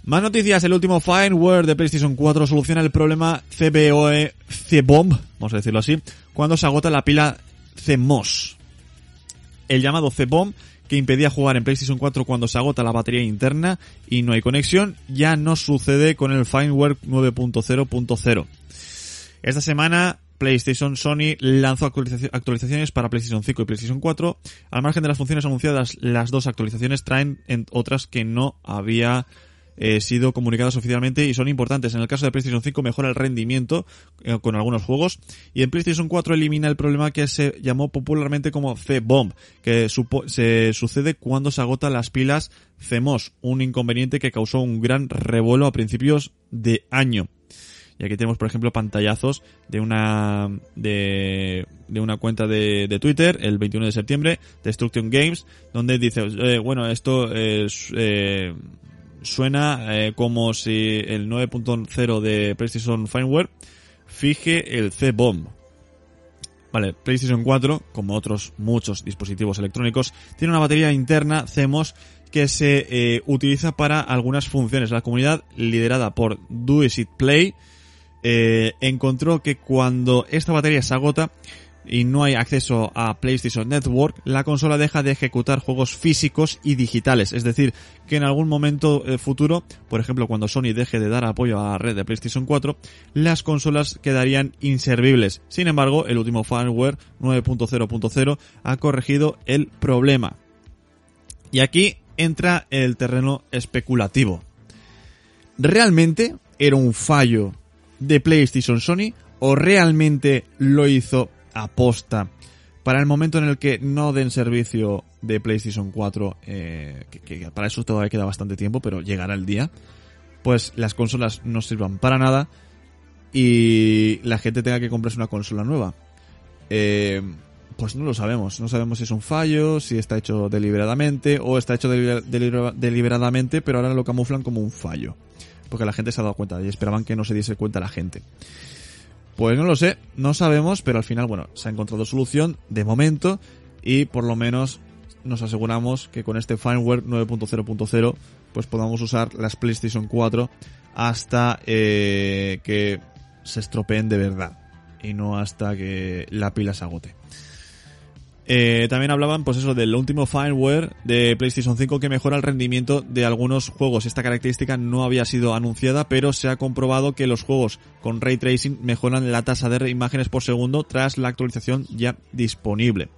Más noticias, el último firmware de PlayStation 4 soluciona el problema CBOE C-Bomb, vamos a decirlo así, cuando se agota la pila CMOS. El llamado C-Bomb, que impedía jugar en PlayStation 4 cuando se agota la batería interna y no hay conexión, ya no sucede con el firmware 9.0.0. Esta semana PlayStation Sony lanzó actualizaciones para PlayStation 5 y PlayStation 4. Al margen de las funciones anunciadas, las dos actualizaciones traen otras que no había eh, sido comunicadas oficialmente y son importantes. En el caso de PlayStation 5 mejora el rendimiento eh, con algunos juegos y en PlayStation 4 elimina el problema que se llamó popularmente como C-Bomb, que se sucede cuando se agotan las pilas CMOS, un inconveniente que causó un gran revuelo a principios de año. Y aquí tenemos, por ejemplo, pantallazos de una de, de una cuenta de, Twitter el 21 de septiembre, Destruction Games, donde dice, eh, bueno, esto es, eh, suena eh, como si el 9.0 de PlayStation Firmware fije el C-Bomb. Vale, PlayStation 4, como otros muchos dispositivos electrónicos, tiene una batería interna CMOS que se utiliza para algunas funciones. La comunidad liderada por Do It Play eh, encontró que cuando esta batería se agota y no hay acceso a PlayStation Network, la consola deja de ejecutar juegos físicos y digitales. Es decir, que en algún momento eh, futuro, por ejemplo cuando Sony deje de dar apoyo a la red de PlayStation 4, las consolas quedarían inservibles. Sin embargo, el último firmware 9.0.0 ha corregido el problema. Y aquí entra el terreno especulativo. ¿Realmente era un fallo de PlayStation Sony o realmente lo hizo aposta para el momento en el que no den servicio de PlayStation 4, eh, que, para eso todavía queda bastante tiempo, pero llegará el día, pues las consolas no sirvan para nada y la gente tenga que comprarse una consola nueva. Eh, pues no lo sabemos, no sabemos si es un fallo, si está hecho deliberadamente o está hecho deliberadamente, pero ahora lo camuflan como un fallo porque la gente se ha dado cuenta y esperaban que no se diese cuenta la gente. Pues no lo sé, no sabemos, pero al final, bueno, se ha encontrado solución de momento y por lo menos nos aseguramos que con este firmware 9.0.0 pues podamos usar las PlayStation 4 hasta eh, que se estropeen de verdad y no hasta que la pila se agote. Eh, también hablaban, pues eso, del último firmware de PlayStation 5 que mejora el rendimiento de algunos juegos. Esta característica no había sido anunciada, pero se ha comprobado que los juegos con ray tracing mejoran la tasa de imágenes por segundo tras la actualización ya disponible.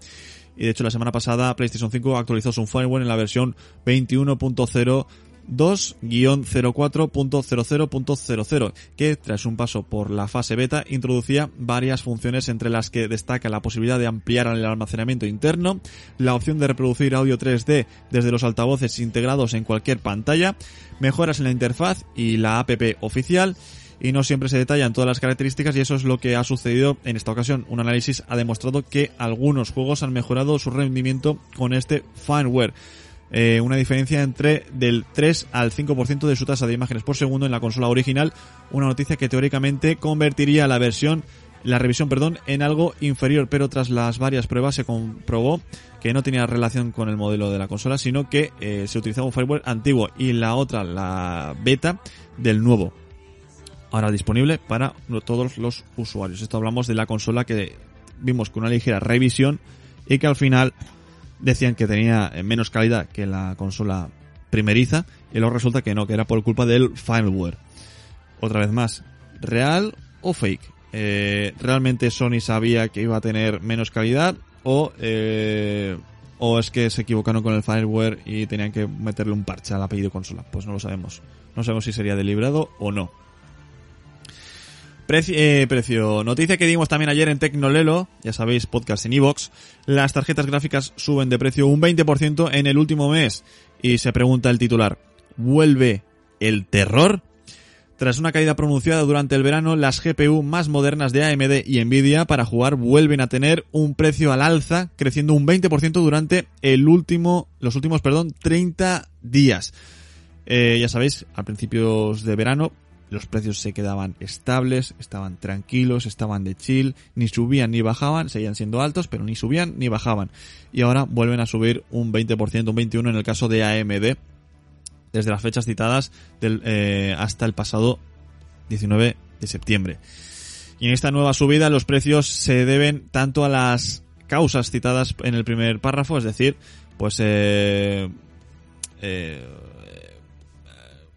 Y de hecho la semana pasada PlayStation 5 actualizó su firmware en la versión 21.0 2-04.00.00, que tras un paso por la fase beta introducía varias funciones entre las que destaca la posibilidad de ampliar el almacenamiento interno, la opción de reproducir audio 3D desde los altavoces integrados en cualquier pantalla, mejoras en la interfaz y la app oficial, y no siempre se detallan todas las características y eso es lo que ha sucedido en esta ocasión. Un análisis ha demostrado que algunos juegos han mejorado su rendimiento con este firmware. Eh, una diferencia entre del 3 al 5% de su tasa de imágenes por segundo en la consola original, una noticia que teóricamente convertiría la versión la revisión, perdón, en algo inferior, pero tras las varias pruebas se comprobó que no tenía relación con el modelo de la consola, sino que eh, se utilizaba un firmware antiguo y la otra, la beta del nuevo. Ahora disponible para todos los usuarios. Esto hablamos de la consola que vimos con una ligera revisión y que al final decían que tenía eh, menos calidad que la consola primeriza y luego resulta que no, que era por culpa del firmware. Otra vez más, ¿real o fake? Eh, ¿Realmente Sony sabía que iba a tener menos calidad o, eh, o es que se equivocaron con el firmware y tenían que meterle un parche al apellido consola? Pues no lo sabemos. No sabemos si sería deliberado o no. Precio, eh, precio. Noticia que dimos también ayer en Tecnolelo, ya sabéis, podcast en iVox. Las tarjetas gráficas suben de precio un 20% en el último mes. Y se pregunta el titular, ¿vuelve el terror? Tras una caída pronunciada durante el verano, las GPU más modernas de AMD y Nvidia para jugar vuelven a tener un precio al alza, creciendo un 20% durante el último, los últimos, perdón, 30 días. Eh, ya sabéis, a principios de verano los precios se quedaban estables, estaban tranquilos, estaban de chill, ni subían ni bajaban, seguían siendo altos, pero ni subían ni bajaban. Y ahora vuelven a subir un 20%, un 21% en el caso de AMD, desde las fechas citadas eh, hasta el pasado 19 de septiembre. Y en esta nueva subida los precios se deben tanto a las causas citadas en el primer párrafo, es decir, pues eh, eh,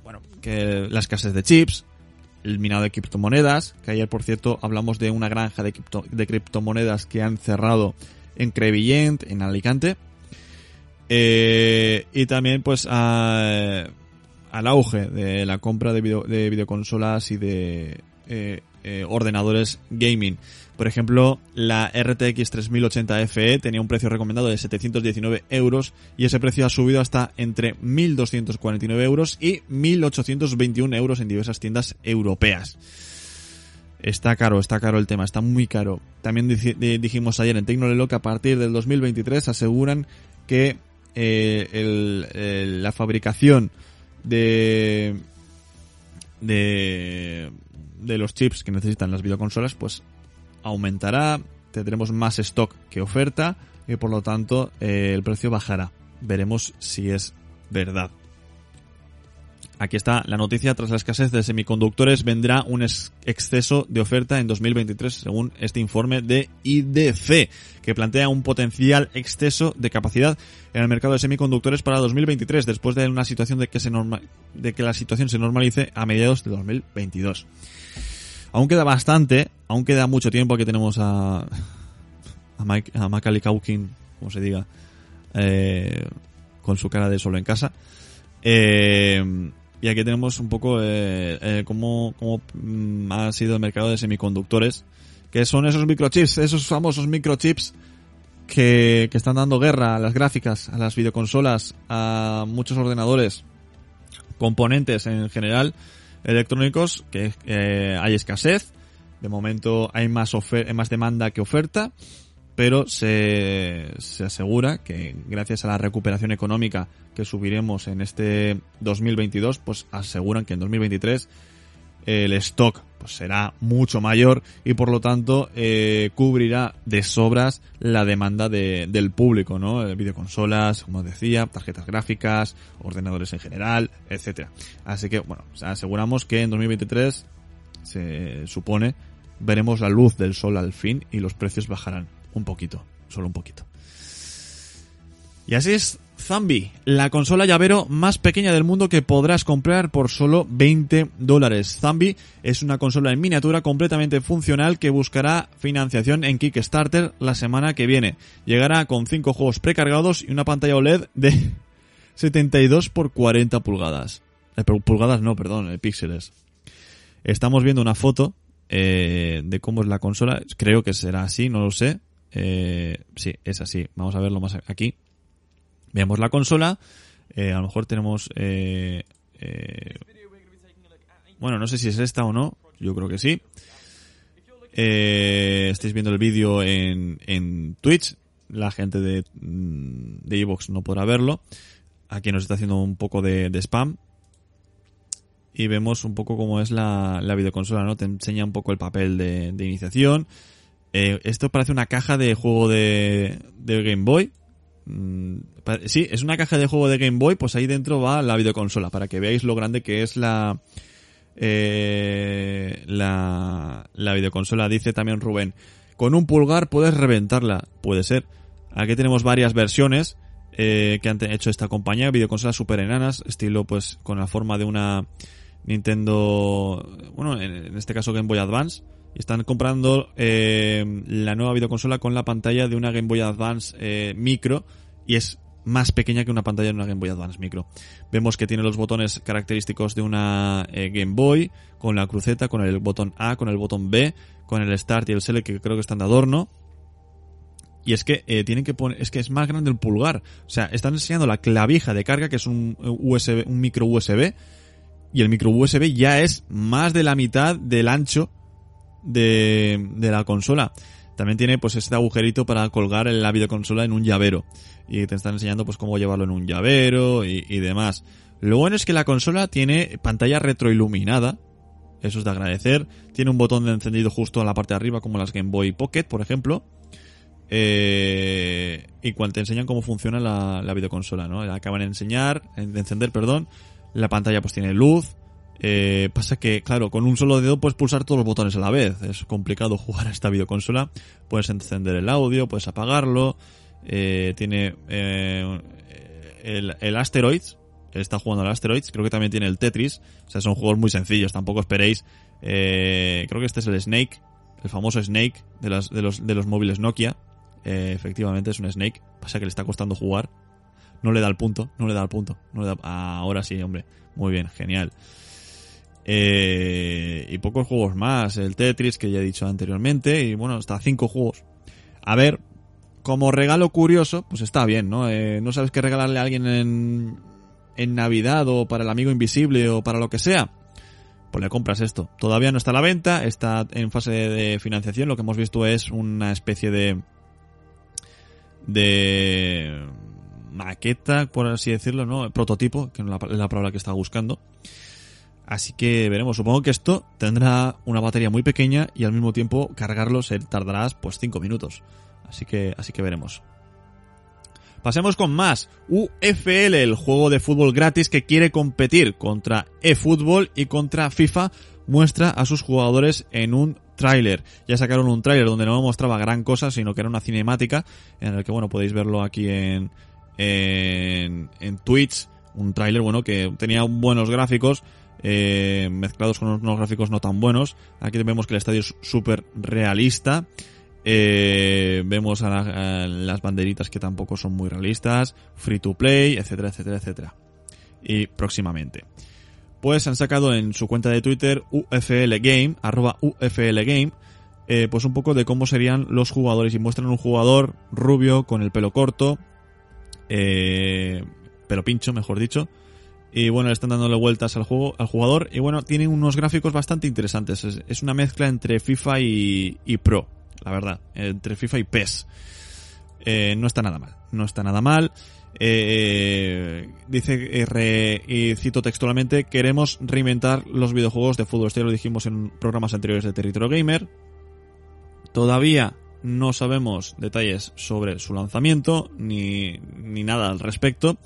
bueno, que la de chips, el minado de criptomonedas, que ayer por cierto hablamos de una granja de, de criptomonedas que han cerrado en Crevillent, en Alicante, eh, y también pues al auge de la compra de, de videoconsolas y de eh, eh, ordenadores gaming. Por ejemplo, la RTX 3080 FE tenía un precio recomendado de 719 euros y ese precio ha subido hasta entre 1.249 euros y 1.821 euros en diversas tiendas europeas. Está caro, está caro el tema, está muy caro. También dijimos ayer en Tecnolelo que a partir del 2023 aseguran que eh, la fabricación de, de de los chips que necesitan las videoconsolas, pues aumentará, tendremos más stock que oferta y por lo tanto eh, el precio bajará. Veremos si es verdad. Aquí está la noticia, tras la escasez de semiconductores vendrá un exceso de oferta en 2023 según este informe de IDC, que plantea un potencial exceso de capacidad en el mercado de semiconductores para 2023 después de una situación de que, de que la situación se normalice a mediados de 2022. Aún queda bastante, aún queda mucho tiempo que tenemos a, a, Mike, a Macaulay Culkin, como se diga, eh, con su cara de solo en casa. Eh, y aquí tenemos un poco eh, eh, cómo, cómo mm, ha sido el mercado de semiconductores, que son esos microchips, esos famosos microchips que, que están dando guerra a las gráficas, a las videoconsolas, a muchos ordenadores, componentes en general, electrónicos que eh, hay escasez. De momento hay más, más demanda que oferta, pero se, se asegura que gracias a la recuperación económica que subiremos en este 2022, pues aseguran que en 2023 el stock pues será mucho mayor y por lo tanto eh, cubrirá de sobras la demanda de, del público, ¿no? Eh, videoconsolas, como decía, tarjetas gráficas, ordenadores en general, etcétera. Así que, bueno, aseguramos que en 2023 se supone veremos la luz del sol al fin y los precios bajarán un poquito. solo un poquito. Y así es Zambi, la consola llavero más pequeña del mundo que podrás comprar por solo 20 dólares. Zambi es una consola en miniatura completamente funcional que buscará financiación en Kickstarter la semana que viene. Llegará con 5 juegos precargados y una pantalla OLED de [LAUGHS] 72 por 40 pulgadas. Eh, pulgadas no, perdón, eh, píxeles. Estamos viendo una foto eh, de cómo es la consola. Creo que será así, no lo sé. sí, es así. Vamos a verlo más aquí. Veamos la consola. Eh, a lo mejor tenemos... Eh, eh, bueno, no sé si es esta o no. Yo creo que sí. estáis viendo el vídeo en, en Twitch. La gente de, mm, de Evox no podrá verlo. Aquí nos está haciendo un poco de, spam. Y vemos un poco cómo es la, la videoconsola, ¿no? Te enseña un poco el papel de, iniciación. esto parece una caja de juego de, de Game Boy sí, es una caja de juego de Game Boy, pues ahí dentro va la videoconsola, para que veáis lo grande que es la, eh, la, la videoconsola. Dice también Rubén, con un pulgar puedes reventarla. Puede ser. Aquí tenemos varias versiones eh, que han hecho esta compañía, videoconsolas super enanas, estilo pues con la forma de una Nintendo, bueno, en, este caso Game Boy Advance. Están comprando eh, la nueva videoconsola con la pantalla de una Game Boy Advance eh, micro y es más pequeña que una pantalla de una Game Boy Advance micro. Vemos que tiene los botones característicos de una eh, Game Boy, con la cruceta, con el botón A, con el botón B, con el Start y el Select que creo que están de adorno. Y es que tienen que poner, es que es más grande el pulgar. O sea, están enseñando la clavija de carga, que es un USB, un micro USB, y el micro USB ya es más de la mitad del ancho de, de la consola. También tiene pues este agujerito para colgar la videoconsola en un llavero. Y te están enseñando pues cómo llevarlo en un llavero y, demás. Lo bueno es que la consola tiene pantalla retroiluminada. Eso es de agradecer. Tiene un botón de encendido justo en la parte de arriba como las Game Boy Pocket, por ejemplo. Eh, y cuando te enseñan cómo funciona la, la videoconsola, ¿no? Acaban de enseñar, de encender, perdón. La pantalla pues tiene luz, eh, pasa que, claro, con un solo dedo puedes pulsar todos los botones a la vez. Es complicado [LAUGHS] jugar a esta videoconsola. Puedes encender el audio, puedes apagarlo. Eh, tiene eh, el, el Asteroids. Está jugando al Asteroids. Creo que también tiene el Tetris. O sea, son juegos muy sencillos. Tampoco esperéis. creo que este es el Snake. El famoso Snake de, las, de, los, de los móviles Nokia. efectivamente es un Snake. Pasa que le está costando jugar. No le da el punto. No le da el punto. No le da... ahora sí, hombre. Muy bien, genial. Eh, y pocos juegos más. El Tetris, que ya he dicho anteriormente. Y bueno, hasta cinco juegos. A ver, como regalo curioso, pues está bien, ¿no? Eh, no sabes qué regalarle a alguien en, en Navidad o para el amigo invisible o para lo que sea. Pues le compras esto. Todavía no está a la venta, está en fase de financiación. Lo que hemos visto es una especie de. de. maqueta, por así decirlo, ¿no? Prototipo, que es la, la palabra que estaba buscando. Así que veremos, supongo que esto tendrá una batería muy pequeña y al mismo tiempo cargarlo se tardará pues 5 minutos. Así que, así que veremos. Pasemos con más. UFL, el juego de fútbol gratis que quiere competir contra eFootball y contra FIFA, muestra a sus jugadores en un tráiler. Ya sacaron un tráiler donde no mostraba gran cosa, sino que era una cinemática en el que, bueno, podéis verlo aquí en, en, en Twitch. Un tráiler, bueno, que tenía buenos gráficos, eh, mezclados con unos gráficos no tan buenos. Aquí vemos que el estadio es súper realista. Eh, vemos las banderitas que tampoco son muy realistas, free to play, etcétera, etcétera, etcétera. Y próximamente. Pues han sacado en su cuenta de Twitter UFL Game, arroba UFL Game, eh, pues un poco de cómo serían los jugadores y muestran un jugador rubio con el pelo corto, eh, pelo pincho, mejor dicho, y bueno, le están dándole vueltas al juego, al jugador. Y bueno, tiene unos gráficos bastante interesantes. Es, una mezcla entre FIFA y, Pro, la verdad. Entre FIFA y PES. Eh, no está nada mal. No está nada mal. Eh, dice, y cito textualmente, queremos reinventar los videojuegos de fútbol. Esto ya lo dijimos en programas anteriores de Territorio Gamer. Todavía no sabemos detalles sobre su lanzamiento, ni, ni nada al respecto.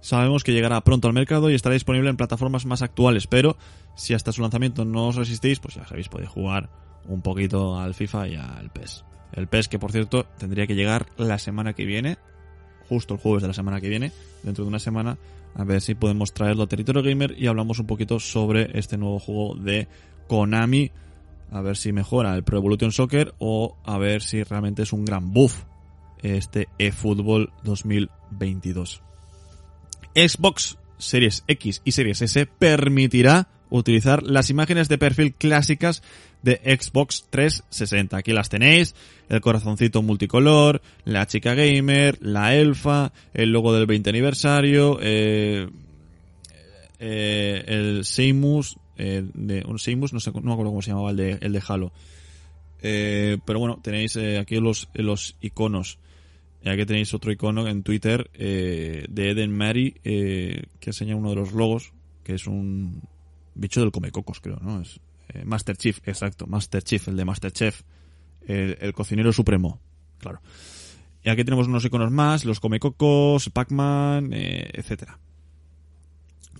Sabemos que llegará pronto al mercado y estará disponible en plataformas más actuales, pero si hasta su lanzamiento no os resistéis, pues ya sabéis, podéis jugar un poquito al FIFA y al PES. El PES que por cierto tendría que llegar la semana que viene, justo el jueves de la semana que viene, dentro de una semana, a ver si podemos traerlo a Territorio Gamer y hablamos un poquito sobre este nuevo juego de Konami, a ver si mejora el Pro Evolution Soccer o a ver si realmente es un gran buff este eFootball 2022. Xbox Series X y Series S permitirá utilizar las imágenes de perfil clásicas de Xbox 360. Aquí las tenéis, el corazoncito multicolor, la chica gamer, la elfa, el logo del 20 aniversario, eh, eh, el Seimus, eh, de, un Seimus, no me acuerdo cómo se llamaba el de, el de Halo. pero bueno, tenéis aquí los, los iconos. Y aquí tenéis otro icono en Twitter de Eden Mary que enseña uno de los logos, que es un bicho del Comecocos, creo, ¿no? Es eh, Master Chief, exacto, Master Chief, el de Master Chef, el, cocinero supremo, claro. Y aquí tenemos unos iconos más, los Comecocos, Pac-Man, eh, etcétera.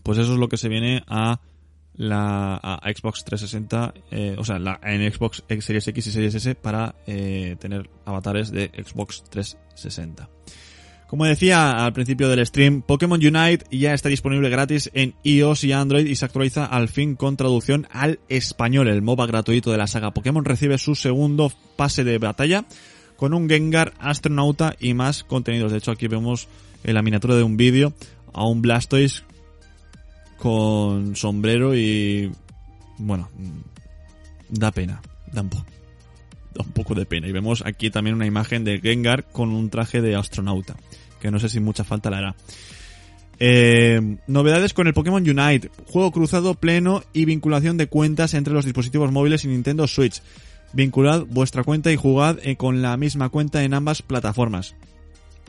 Pues eso es lo que se viene a la Xbox 360, eh, o sea, la, en Xbox Series X y Series S para eh, tener avatares de Xbox 360. Como decía al principio del stream, Pokémon Unite ya está disponible gratis en iOS y Android y se actualiza al fin con traducción al español. El MOBA gratuito de la saga Pokémon recibe su segundo pase de batalla con un Gengar, astronauta y más contenidos. De hecho, aquí vemos en la miniatura de un vídeo a un Blastoise con sombrero y... bueno, da pena, da un, da un poco de pena. Y vemos aquí también una imagen de Gengar con un traje de astronauta que no sé si mucha falta la hará. Eh, novedades con el Pokémon Unite, juego cruzado pleno y vinculación de cuentas entre los dispositivos móviles y Nintendo Switch. Vinculad vuestra cuenta y jugad eh, con la misma cuenta en ambas plataformas.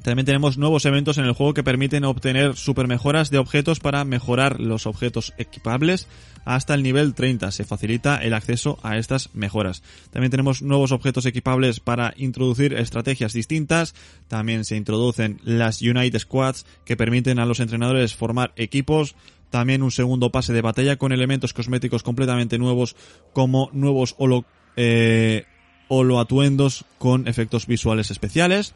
También tenemos nuevos eventos en el juego que permiten obtener super mejoras de objetos para mejorar los objetos equipables hasta el nivel 30. Se facilita el acceso a estas mejoras. También tenemos nuevos objetos equipables para introducir estrategias distintas. También se introducen las United Squads que permiten a los entrenadores formar equipos. También un segundo pase de batalla con elementos cosméticos completamente nuevos como nuevos holo, eh, atuendos con efectos visuales especiales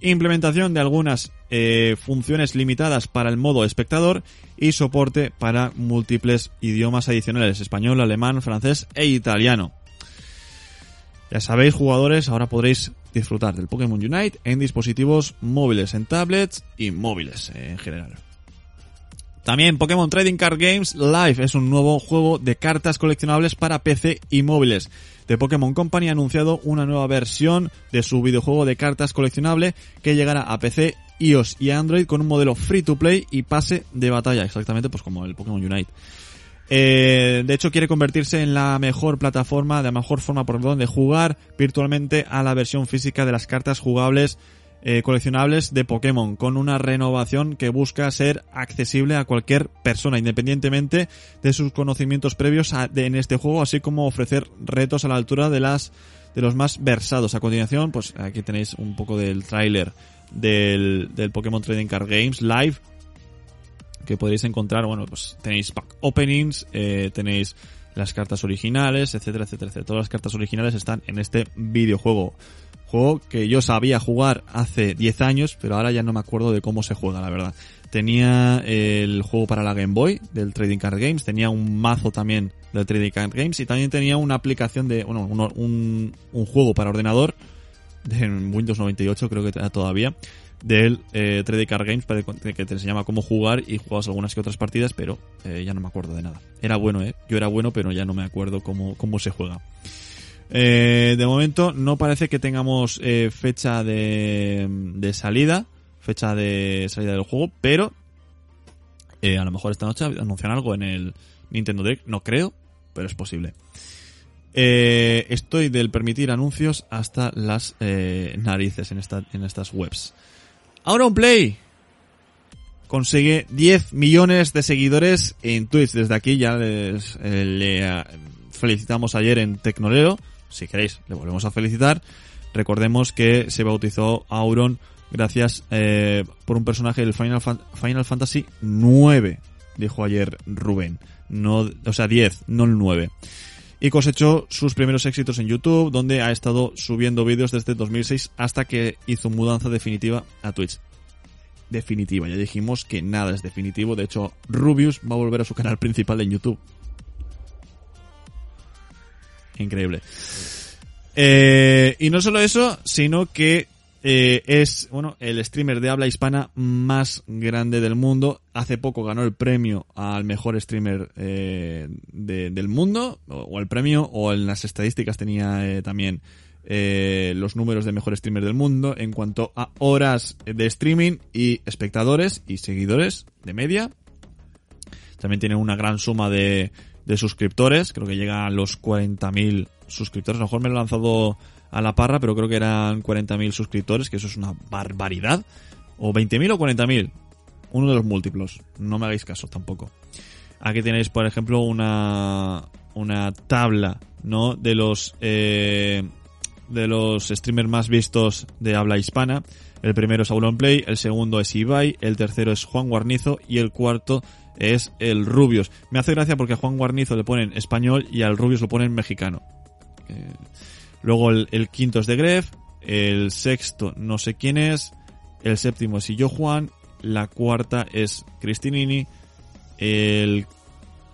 implementación de algunas eh, funciones limitadas para el modo espectador y soporte para múltiples idiomas adicionales, español, alemán, francés e italiano. Ya sabéis, jugadores, ahora podréis disfrutar del Pokémon Unite en dispositivos móviles, en tablets y móviles en general. También Pokémon Trading Card Games Live es un nuevo juego de cartas coleccionables para PC y móviles. The Pokémon Company ha anunciado una nueva versión de su videojuego de cartas coleccionable que llegará a PC, iOS y Android con un modelo free to play y pase de batalla, exactamente pues como el Pokémon Unite. Eh, de hecho quiere convertirse en la mejor plataforma, de la mejor forma por donde jugar virtualmente a la versión física de las cartas jugables eh, coleccionables de Pokémon, con una renovación que busca ser accesible a cualquier persona, independientemente de sus conocimientos previos en este juego, así como ofrecer retos a la altura de las de los más versados. A continuación, pues aquí tenéis un poco del tráiler del, del Pokémon Trading Card Games Live, que podréis encontrar, bueno, pues tenéis pack openings, eh, tenéis las cartas originales, etcétera, etcétera, etcétera. Todas las cartas originales están en este videojuego. Juego que yo sabía jugar hace 10 años, pero ahora ya no me acuerdo de cómo se juega, la verdad. Tenía el juego para la Game Boy del Trading Card Games, tenía un mazo también del Trading Card Games y también tenía una aplicación de, bueno, un, juego para ordenador de Windows 98 creo que todavía del eh, Trading Card Games que te enseñaba cómo jugar y jugabas algunas que otras partidas, pero eh, ya no me acuerdo de nada. Era bueno, eh. Yo era bueno, pero ya no me acuerdo cómo, cómo se juega. Eh, de momento no parece que tengamos eh, fecha de, salida, fecha de salida del juego, pero eh, a lo mejor esta noche anuncian algo en el Nintendo Direct, no creo, pero es posible. estoy del permitir anuncios hasta las narices en estas webs. Ahora un play consigue 10 millones de seguidores en Twitch. Desde aquí ya les, le felicitamos ayer en Tecnolero si queréis, le volvemos a felicitar. Recordemos que se bautizó Auron gracias eh, por un personaje del Final, Fantasy 9, dijo ayer Rubén. No, o sea, 10, no el 9. y cosechó sus primeros éxitos en YouTube, donde ha estado subiendo vídeos desde 2006 hasta que hizo mudanza definitiva a Twitch. Definitiva, ya dijimos que nada es definitivo, de hecho Rubius va a volver a su canal principal en YouTube. Increíble. Eh, y no solo eso, sino que eh, es bueno el streamer de habla hispana más grande del mundo. Hace poco ganó el premio al mejor streamer eh, del mundo, o, el premio, o en las estadísticas tenía eh, también eh, los números de mejor streamer del mundo en cuanto a horas de streaming y espectadores y seguidores de media. También tiene una gran suma de, de suscriptores, creo que llega a los 40.000 suscriptores. A lo mejor me lo he lanzado a la parra, pero creo que eran 40.000 suscriptores, que eso es una barbaridad. O 20.000 o 40.000. Uno de los múltiplos. No me hagáis caso tampoco. Aquí tenéis, por ejemplo, una, una tabla, ¿no? De los, eh, de los streamers más vistos de habla hispana. El primero es Play, el segundo es Ibai, el tercero es Juan Guarnizo y el cuarto es el Rubius. Me hace gracia porque a Juan Guarnizo le ponen español y al Rubius lo ponen mexicano. Eh, luego el, quinto es de Gref, el sexto no sé quién es, el séptimo es yo Juan, la cuarta es Cristinini, el,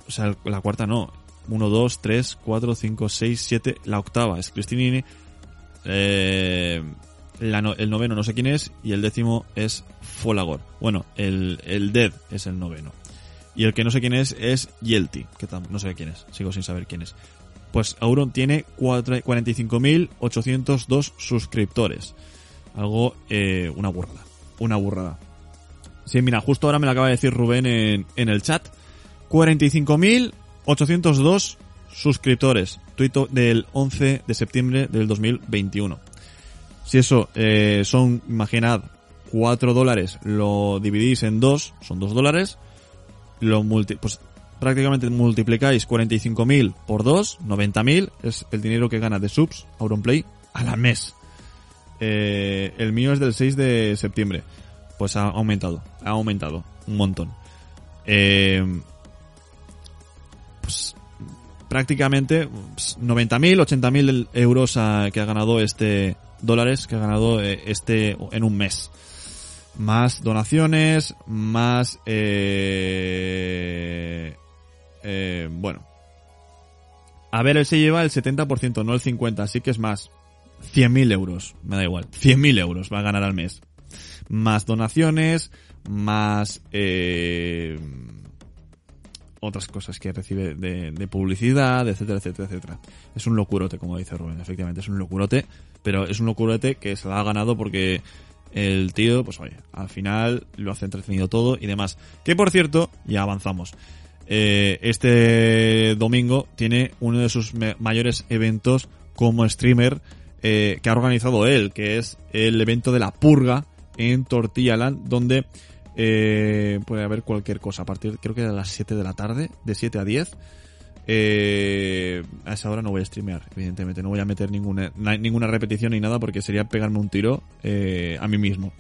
o sea, la cuarta no, 1, 2, 3, 4, 5, 6, 7, la octava es Cristinini, eh, el noveno no sé quién es y el décimo es Folagor. Bueno, el, el Dead es el noveno. Y el que no sé quién es es Yelty, que no sé quién es, sigo sin saber quién es pues Auron tiene 45.802 suscriptores. Algo, eh, una burrada. Una burrada. Sí, mira, justo ahora me lo acaba de decir Rubén en, en el chat. 45.802 suscriptores. Tuito del 11 de septiembre del 2021. Si eso eh, son, imaginad, 4 dólares, lo dividís en 2, son 2 dólares. Lo multi, pues prácticamente multiplicáis 45.000 por 2, 90.000 es el dinero que gana de subs Auronplay a la mes. Eh, el mío es del 6 de septiembre. Pues ha aumentado, ha aumentado un montón. Eh, pues prácticamente 90.000, pues, 80.000 euros que ha ganado este dólares que ha ganado eh, este en un mes más donaciones, más eh, eh, bueno. A ver, él se lleva el 70%, no el 50%, así que es más. 100.000 euros, me da igual. 100.000 euros va a ganar al mes. Más donaciones, más eh, otras cosas que recibe de, de, publicidad, etcétera, etcétera, etcétera. Es un locurote, como dice Rubén, efectivamente, es un locurote, pero es un locurote que se lo ha ganado porque el tío, pues oye, al final lo hace entretenido todo y demás. Que por cierto, ya avanzamos. Eh, este domingo tiene uno de sus mayores eventos como streamer eh, que ha organizado él, que es el evento de la purga en Tortilla Land, donde eh, puede haber cualquier cosa a partir, creo que de las 7 de la tarde, de 7 a 10. A esa hora no voy a streamear, evidentemente, no voy a meter ninguna, ninguna repetición ni nada porque sería pegarme un tiro a mí mismo.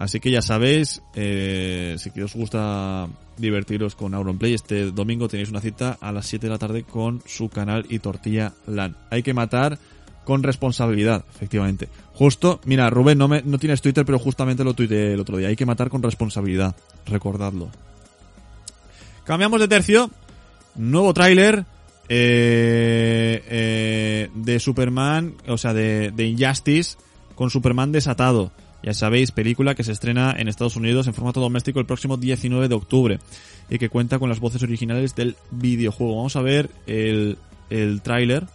Así que ya sabéis, eh, si os gusta divertiros con Auronplay, este domingo tenéis una cita a las 7 de la tarde con su canal y Tortilla LAN. Hay que matar con responsabilidad, efectivamente. Justo, mira, Rubén, no, me, no tienes Twitter, pero justamente lo tuiteé el otro día. Hay que matar con responsabilidad, recordadlo. Cambiamos de tercio. Nuevo tráiler eh, eh, de Superman, o sea, de, de Injustice, con Superman desatado. Ya sabéis, película que se estrena en Estados Unidos en formato doméstico el próximo 19 de octubre y que cuenta con las voces originales del videojuego. Vamos a ver el, el tráiler.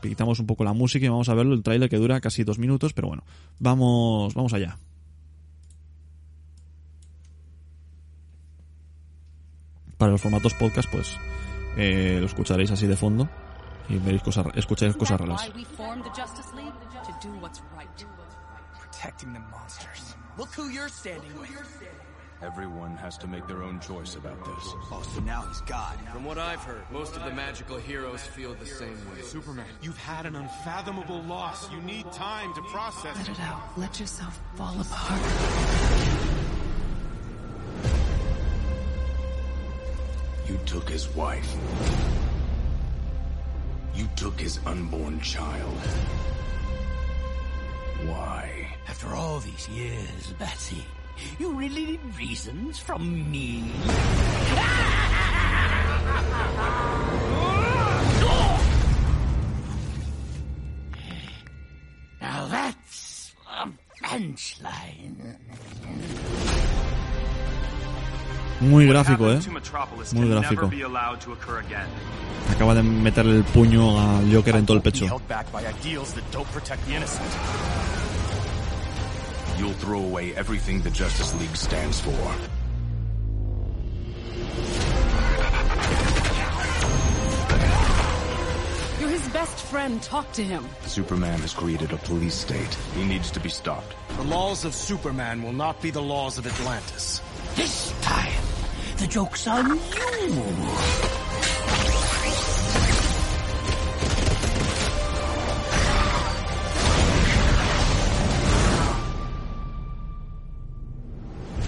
Quitamos un poco la música y vamos a verlo. El tráiler que dura casi dos minutos, pero bueno, vamos, vamos allá. Para los formatos podcast, pues eh, lo escucharéis así de fondo y veréis cosas, escucharéis cosas raras. protecting the monsters. Look who you're standing with. Everyone has to make their own choice about this. Oh, so now he's God. From what I've heard, most of the magical heroes feel the same way. Superman, you've had an unfathomable loss. You need time to process Let it out. Let yourself fall apart. You took his wife. You took his unborn child. Why? After all these years, Betsy, you really need reasons from me? Now that's a punchline. Muy gráfico, ¿eh? Muy gráfico. Acaba de meterle el puño al Joker en todo el pecho. You'll throw away everything the Justice League stands for. You're his best friend. Talk to him. Superman has created a police state. He needs to be stopped. The laws of Superman will not be the laws of Atlantis. This time, the joke's on you.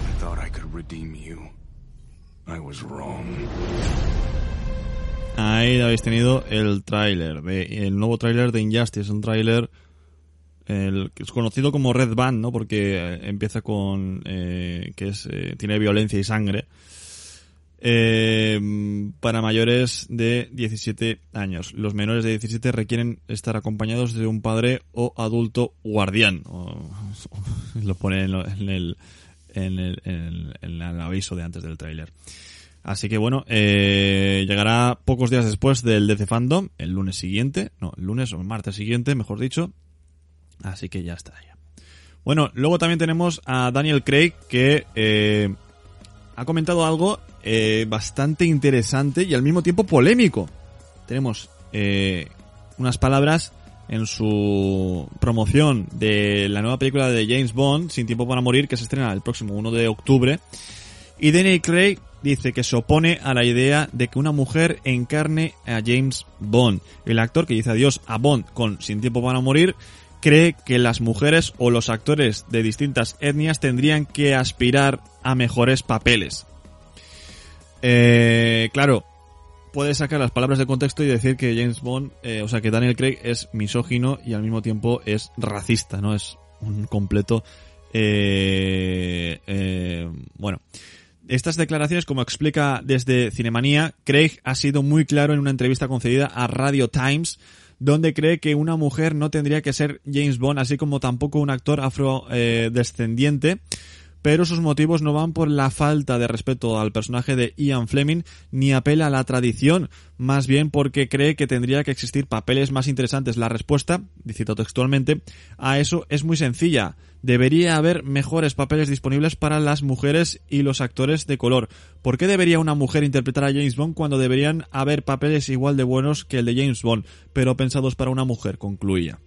I thought I could redeem you. I was wrong. Ahí habéis tenido el tráiler, de- el nuevo tráiler de Injustice, un tráiler el, que es conocido como Red Band, ¿no? Porque eh, empieza con eh, que es eh, tiene violencia y sangre eh, para mayores de 17 años. Los menores de 17 requieren estar acompañados de un padre o adulto guardián. [LAUGHS] Lo pone en, el, en, el, en el- aviso de antes del tráiler. Así que bueno, eh, llegará pocos días después del DC Fandom, el lunes siguiente, no, el lunes o martes siguiente, mejor dicho. Así que ya está ya. Bueno, luego también tenemos a Daniel Craig que eh, ha comentado algo eh, bastante interesante y al mismo tiempo polémico. Tenemos eh, unas palabras en su promoción de la nueva película de James Bond, Sin Tiempo para Morir, que se estrena el próximo 1 de octubre. Y Daniel Craig dice que se opone a la idea de que una mujer encarne a James Bond. El actor que dice adiós a Bond con Sin Tiempo para Morir cree que las mujeres o los actores de distintas etnias tendrían que aspirar a mejores papeles. Eh, claro, puede sacar las palabras de contexto y decir que James Bond, eh, o sea, que Daniel Craig es misógino y al mismo tiempo es racista, ¿no? Es un completo, eh, eh, bueno. Estas declaraciones, como explica desde Cinemanía, Craig ha sido muy claro en una entrevista concedida a Radio Times, donde cree que una mujer no tendría que ser James Bond, así como tampoco un actor afrodescendiente, pero sus motivos no van por la falta de respeto al personaje de Ian Fleming ni apela a la tradición, más bien porque cree que tendría que existir papeles más interesantes. La respuesta, cito textualmente, a eso es muy sencilla. Debería haber mejores papeles disponibles para las mujeres y los actores de color. ¿Por qué debería una mujer interpretar a James Bond cuando deberían haber papeles igual de buenos que el de James Bond, pero pensados para una mujer? concluía.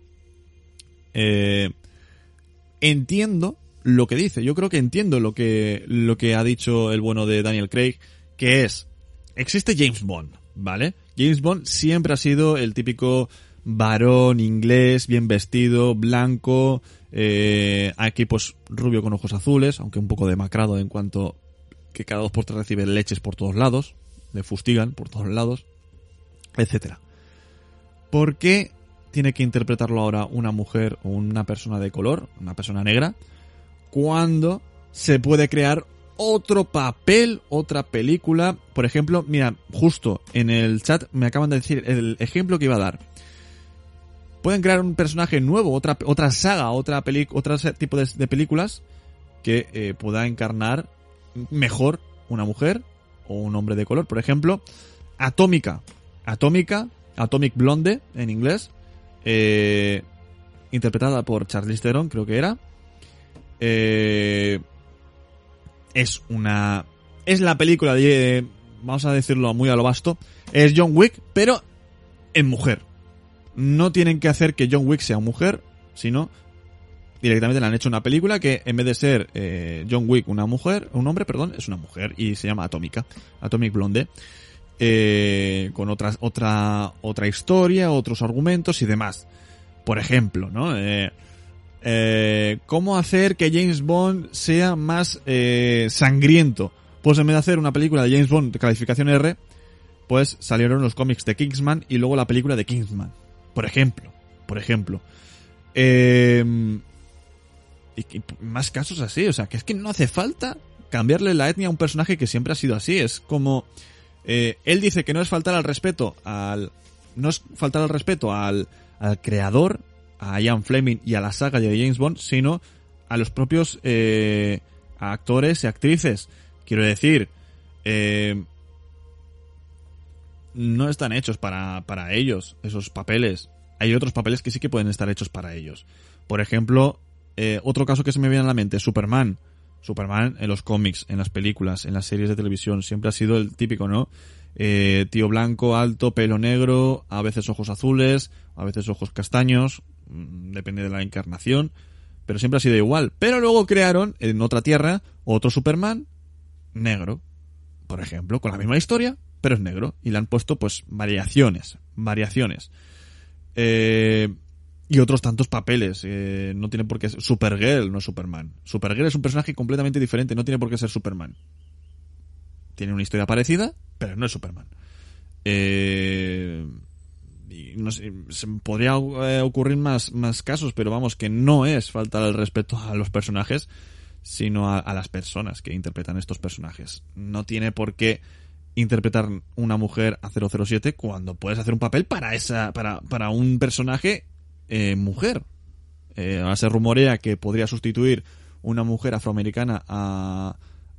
Eh, entiendo lo que dice. Yo creo que entiendo lo que, lo que ha dicho el bueno de Daniel Craig, que es, existe James Bond, ¿vale? James Bond siempre ha sido el típico varón inglés, bien vestido, blanco, eh, aquí pues rubio con ojos azules, aunque un poco demacrado en cuanto que cada dos por tres recibe leches por todos lados, le fustigan por todos lados, etcétera. ¿Por qué tiene que interpretarlo ahora una mujer o una persona de color, una persona negra, cuando se puede crear otro papel, otra película? Por ejemplo, mira, justo en el chat me acaban de decir el ejemplo que iba a dar. Pueden crear un personaje nuevo, otra, otra saga, otra peli, otro tipo de, películas que eh, pueda encarnar mejor una mujer o un hombre de color. Por ejemplo, Atómica. Atómica, Atomic Blonde en inglés, eh, interpretada por Charlize Theron, creo que era. Eh, es una... Es la película de... Vamos a decirlo muy a lo vasto. Es John Wick, pero en mujer. No tienen que hacer que John Wick sea mujer, sino directamente le han hecho una película que en vez de ser eh, John Wick una mujer, un hombre, perdón, es una mujer y se llama Atómica, Atomic Blonde, eh, con otras, otra, otra historia, otros argumentos y demás. Por ejemplo, ¿no? Eh, eh, ¿Cómo hacer que James Bond sea más eh, sangriento? Pues en vez de hacer una película de James Bond de calificación R, pues salieron los cómics de Kingsman y luego la película de Kingsman. Por ejemplo, por ejemplo. Eh, y, y más casos así, o sea, que es que no hace falta cambiarle la etnia a un personaje que siempre ha sido así. Es como eh, él dice que no es faltar al respeto al no es faltar al respeto al, al creador, a Ian Fleming y a la saga de James Bond, sino a los propios eh, actores y actrices. Quiero decir, eh, no están hechos para, para ellos, esos papeles. Hay otros papeles que sí que pueden estar hechos para ellos. Por ejemplo, eh, otro caso que se me viene a la mente, Superman. Superman en los cómics, en las películas, en las series de televisión, siempre ha sido el típico, ¿no? Tío blanco, alto, pelo negro, a veces ojos azules, a veces ojos castaños, depende de la encarnación, pero siempre ha sido igual. Pero luego crearon en otra tierra otro Superman negro, por ejemplo, con la misma historia, pero es negro, y le han puesto pues variaciones, variaciones. Eh, y otros tantos papeles. Eh, no tiene por qué ser Supergirl, no Superman. Supergirl es un personaje completamente diferente, no tiene por qué ser Superman. Tiene una historia parecida, pero no es Superman. Eh, no sé, podría eh, ocurrir más, más casos, pero vamos, que no es faltar el respeto a los personajes, sino a, a las personas que interpretan estos personajes. No tiene por qué interpretar una mujer a 007 cuando puedes hacer un papel para esa para, para un personaje eh, mujer. Eh, ahora se rumorea que podría sustituir una mujer afroamericana a,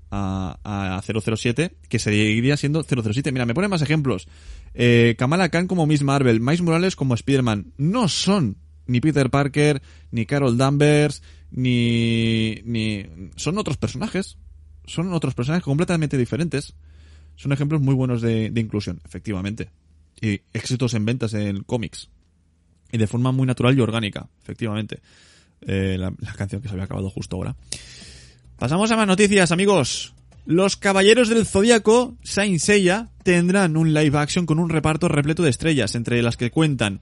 a, a 007, que seguiría siendo 007. Mira, me ponen más ejemplos. Eh, Kamala Khan como Miss Marvel, Miles Morales como Spider-Man. No son ni Peter Parker, ni Carol Danvers, ni, ni... Son otros personajes. Son otros personajes completamente diferentes. Son ejemplos muy buenos de, inclusión, efectivamente. Y éxitos en ventas en cómics y de forma muy natural y orgánica, efectivamente. Eh, la, la, canción que se había acabado justo ahora. Pasamos a más noticias, amigos. Los Caballeros del Zodíaco, Saint Seiya, tendrán un live action con un reparto repleto de estrellas, entre las que cuentan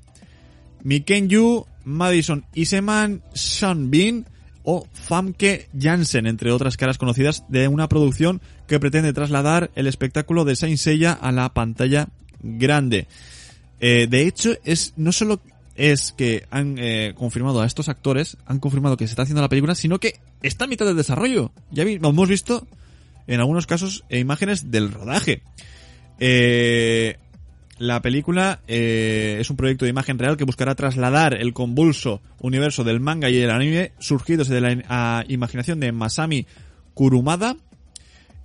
Mikenyu, Madison Iseman, Sean Bean o Famke Janssen, entre otras caras conocidas de una producción que pretende trasladar el espectáculo de Saint Seiya a la pantalla grande. Eh, de hecho, es no solo es que han eh, confirmado a estos actores, han confirmado que se está haciendo la película, sino que está a mitad del desarrollo. Ya hemos visto en algunos casos eh, imágenes del rodaje. Eh, la película eh, es un proyecto de imagen real que buscará trasladar el convulso universo del manga y el anime surgidos de la imaginación de Masami Kurumada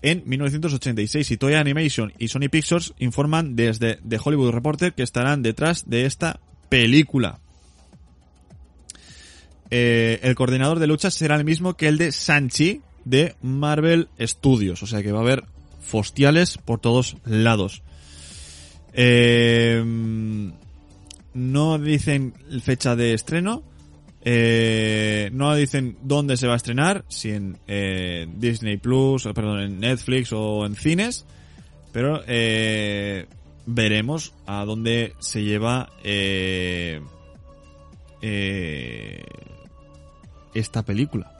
en 1986 y Toei Animation y Sony Pictures informan desde The Hollywood Reporter que estarán detrás de esta película. Eh, el coordinador de lucha será el mismo que el de Sanchi de Marvel Studios, o sea que va a haber fostiales por todos lados. Eh, no dicen fecha de estreno, eh, no dicen dónde se va a estrenar, si en eh, Disney Plus, perdón, en Netflix o en cines, pero eh, veremos a dónde se lleva esta película.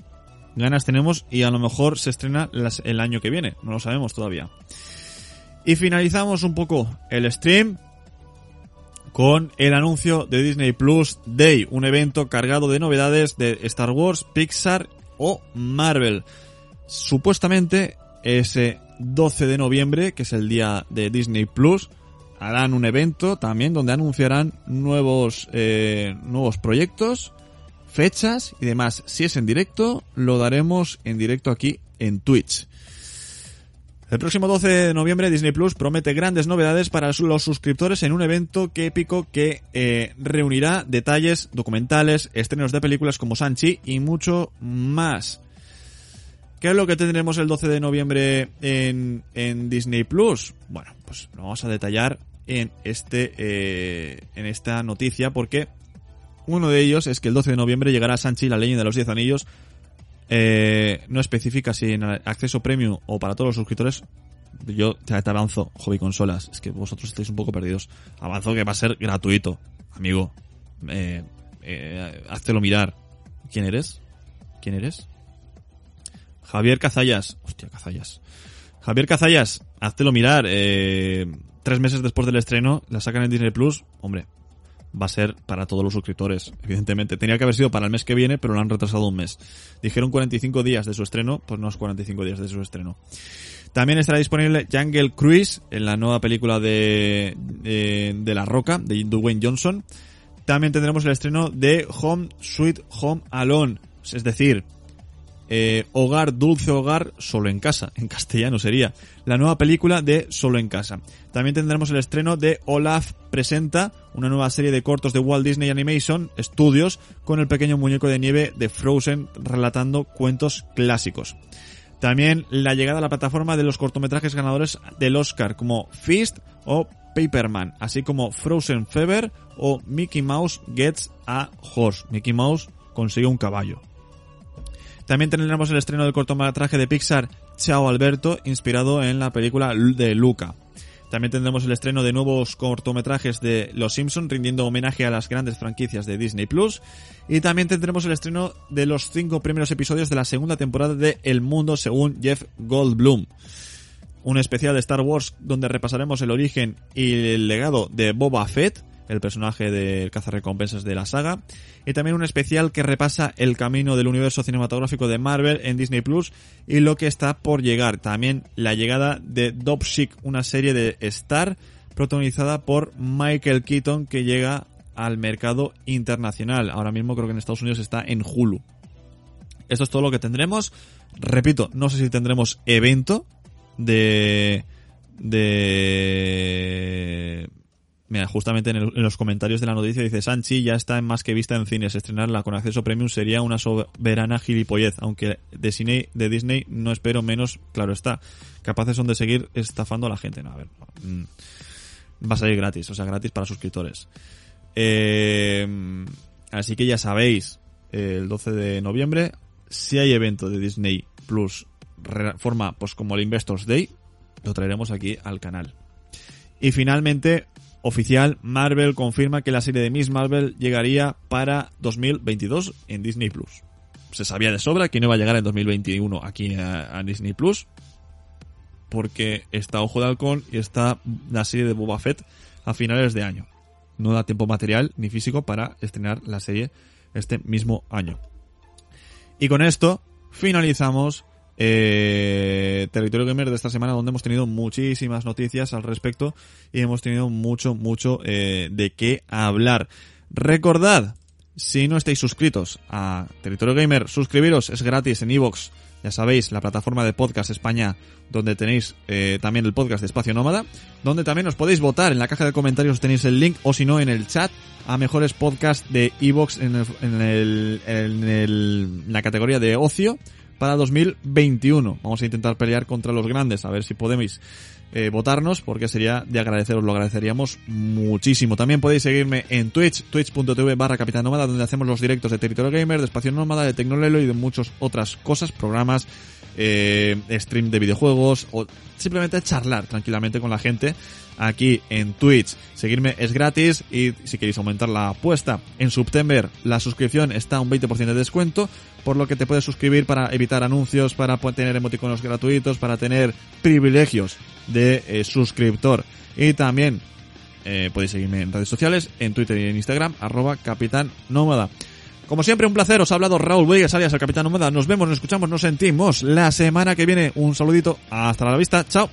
Ganas tenemos y a lo mejor se estrena el año que viene, no lo sabemos todavía. Y finalizamos un poco el stream con el anuncio de Disney Plus Day, un evento cargado de novedades de Star Wars, Pixar o Marvel. Supuestamente ese 12 de noviembre, que es el día de Disney Plus, harán un evento también donde anunciarán nuevos, eh, nuevos proyectos, fechas y demás. Si es en directo, lo daremos en directo aquí en Twitch. El próximo 12 de noviembre Disney Plus promete grandes novedades para los suscriptores en un evento que épico que eh, reunirá detalles, documentales, estrenos de películas como Sanchi y mucho más. ¿Qué es lo que tendremos el 12 de noviembre en, en Disney Plus? Bueno, pues lo vamos a detallar en este eh, en esta noticia porque uno de ellos es que el 12 de noviembre llegará Sanchi la leyenda de los 10 anillos eh, no especifica si en acceso premium o para todos los suscriptores. Yo te, avanzo hobby consolas es que vosotros estáis un poco perdidos. Avanzo que va a ser gratuito amigo. Eh, eh, mirar. ¿quién eres? ¿quién eres? Javier Cazallas. Hostia Cazallas. Javier Cazallas háztelo mirar. Eh, tres meses después del estreno, la sacan en Disney Plus, hombre, va a ser para todos los suscriptores, evidentemente. Tenía que haber sido para el mes que viene, pero lo han retrasado un mes. Dijeron 45 días de su estreno, pues no es 45 días de su estreno. También estará disponible Jungle Cruise, en la nueva película de, de, La Roca, de Dwayne Johnson. También tendremos el estreno de Home Sweet Home Alone, es decir, eh, Hogar, Dulce Hogar, Solo en Casa, en castellano sería. La nueva película de Solo en Casa. También tendremos el estreno de Olaf Presenta, una nueva serie de cortos de Walt Disney Animation Studios con el pequeño muñeco de nieve de Frozen relatando cuentos clásicos. También la llegada a la plataforma de los cortometrajes ganadores del Oscar como Fist o Paperman, así como Frozen Fever o Mickey Mouse Gets a Horse. Mickey Mouse consigue un caballo. También tendremos el estreno del cortometraje de Pixar Chao Alberto, inspirado en la película de Luca. También tendremos el estreno de nuevos cortometrajes de Los Simpson, rindiendo homenaje a las grandes franquicias de Disney Plus. Y también tendremos el estreno de los cinco primeros episodios de la segunda temporada de El Mundo según Jeff Goldblum. Un especial de Star Wars donde repasaremos el origen y el legado de Boba Fett, el personaje del cazarrecompensas de la saga, y también un especial que repasa el camino del universo cinematográfico de Marvel en Disney Plus y lo que está por llegar. También la llegada de Dopsic, una serie de Star protagonizada por Michael Keaton que llega al mercado internacional. Ahora mismo creo que en Estados Unidos está en Hulu. Esto es todo lo que tendremos. Repito, no sé si tendremos evento de de Mira, justamente en, los comentarios de la noticia dice Sanchi ya está en más que vista en cines. Estrenarla con acceso premium sería una soberana gilipollez, aunque de, Disney, de Disney no espero menos, claro está. Capaces son de seguir estafando a la gente. No, a ver, mm, va a salir gratis, o sea, gratis para suscriptores. Eh, así que ya sabéis, el 12 de noviembre, si hay evento de Disney Plus, forma pues como el Investors Day, lo traeremos aquí al canal. Y finalmente, oficial, Marvel confirma que la serie de Miss Marvel llegaría para 2022 en Disney Plus. Se sabía de sobra que no iba a llegar en 2021 aquí a, Disney Plus. Porque está Ojo de Halcón y está la serie de Boba Fett a finales de año. No da tiempo material ni físico para estrenar la serie este mismo año. Y con esto finalizamos eh, Territorio Gamer de esta semana donde hemos tenido muchísimas noticias al respecto y hemos tenido mucho, mucho eh, de qué hablar. Recordad, si no estáis suscritos a Territorio Gamer, suscribiros, es gratis en iVoox. Ya sabéis, la plataforma de podcast España, donde tenéis eh, también el podcast de Espacio Nómada, donde también os podéis votar. En la caja de comentarios tenéis el link, o si no, en el chat, a mejores podcasts de iVoox en, el, en, el, en el- la categoría de ocio para 2021. Vamos a intentar pelear contra los grandes, a ver si podéis eh, votarnos, porque sería de agradeceros, lo agradeceríamos muchísimo. También podéis seguirme en Twitch, twitch.tv barra Capitán Nómada, donde hacemos los directos de Territorio Gamer, de Espacio Nómada, de Tecnolelo y de muchas otras cosas, programas, eh, stream de videojuegos, o simplemente charlar tranquilamente con la gente aquí en Twitch. Seguirme es gratis y si queréis aumentar la apuesta en September, la suscripción está a un 20% de descuento, por lo que te puedes suscribir para evitar anuncios, para tener emoticonos gratuitos, para tener privilegios de eh, suscriptor. Y también eh, podéis seguirme en redes sociales, en Twitter y en Instagram, arroba Capitán Nómada. Como siempre, un placer. Os ha hablado Raúl Vegas, alias el Capitán Nómada. Nos vemos, nos escuchamos, nos sentimos la semana que viene. Un saludito. Hasta la vista. Chao.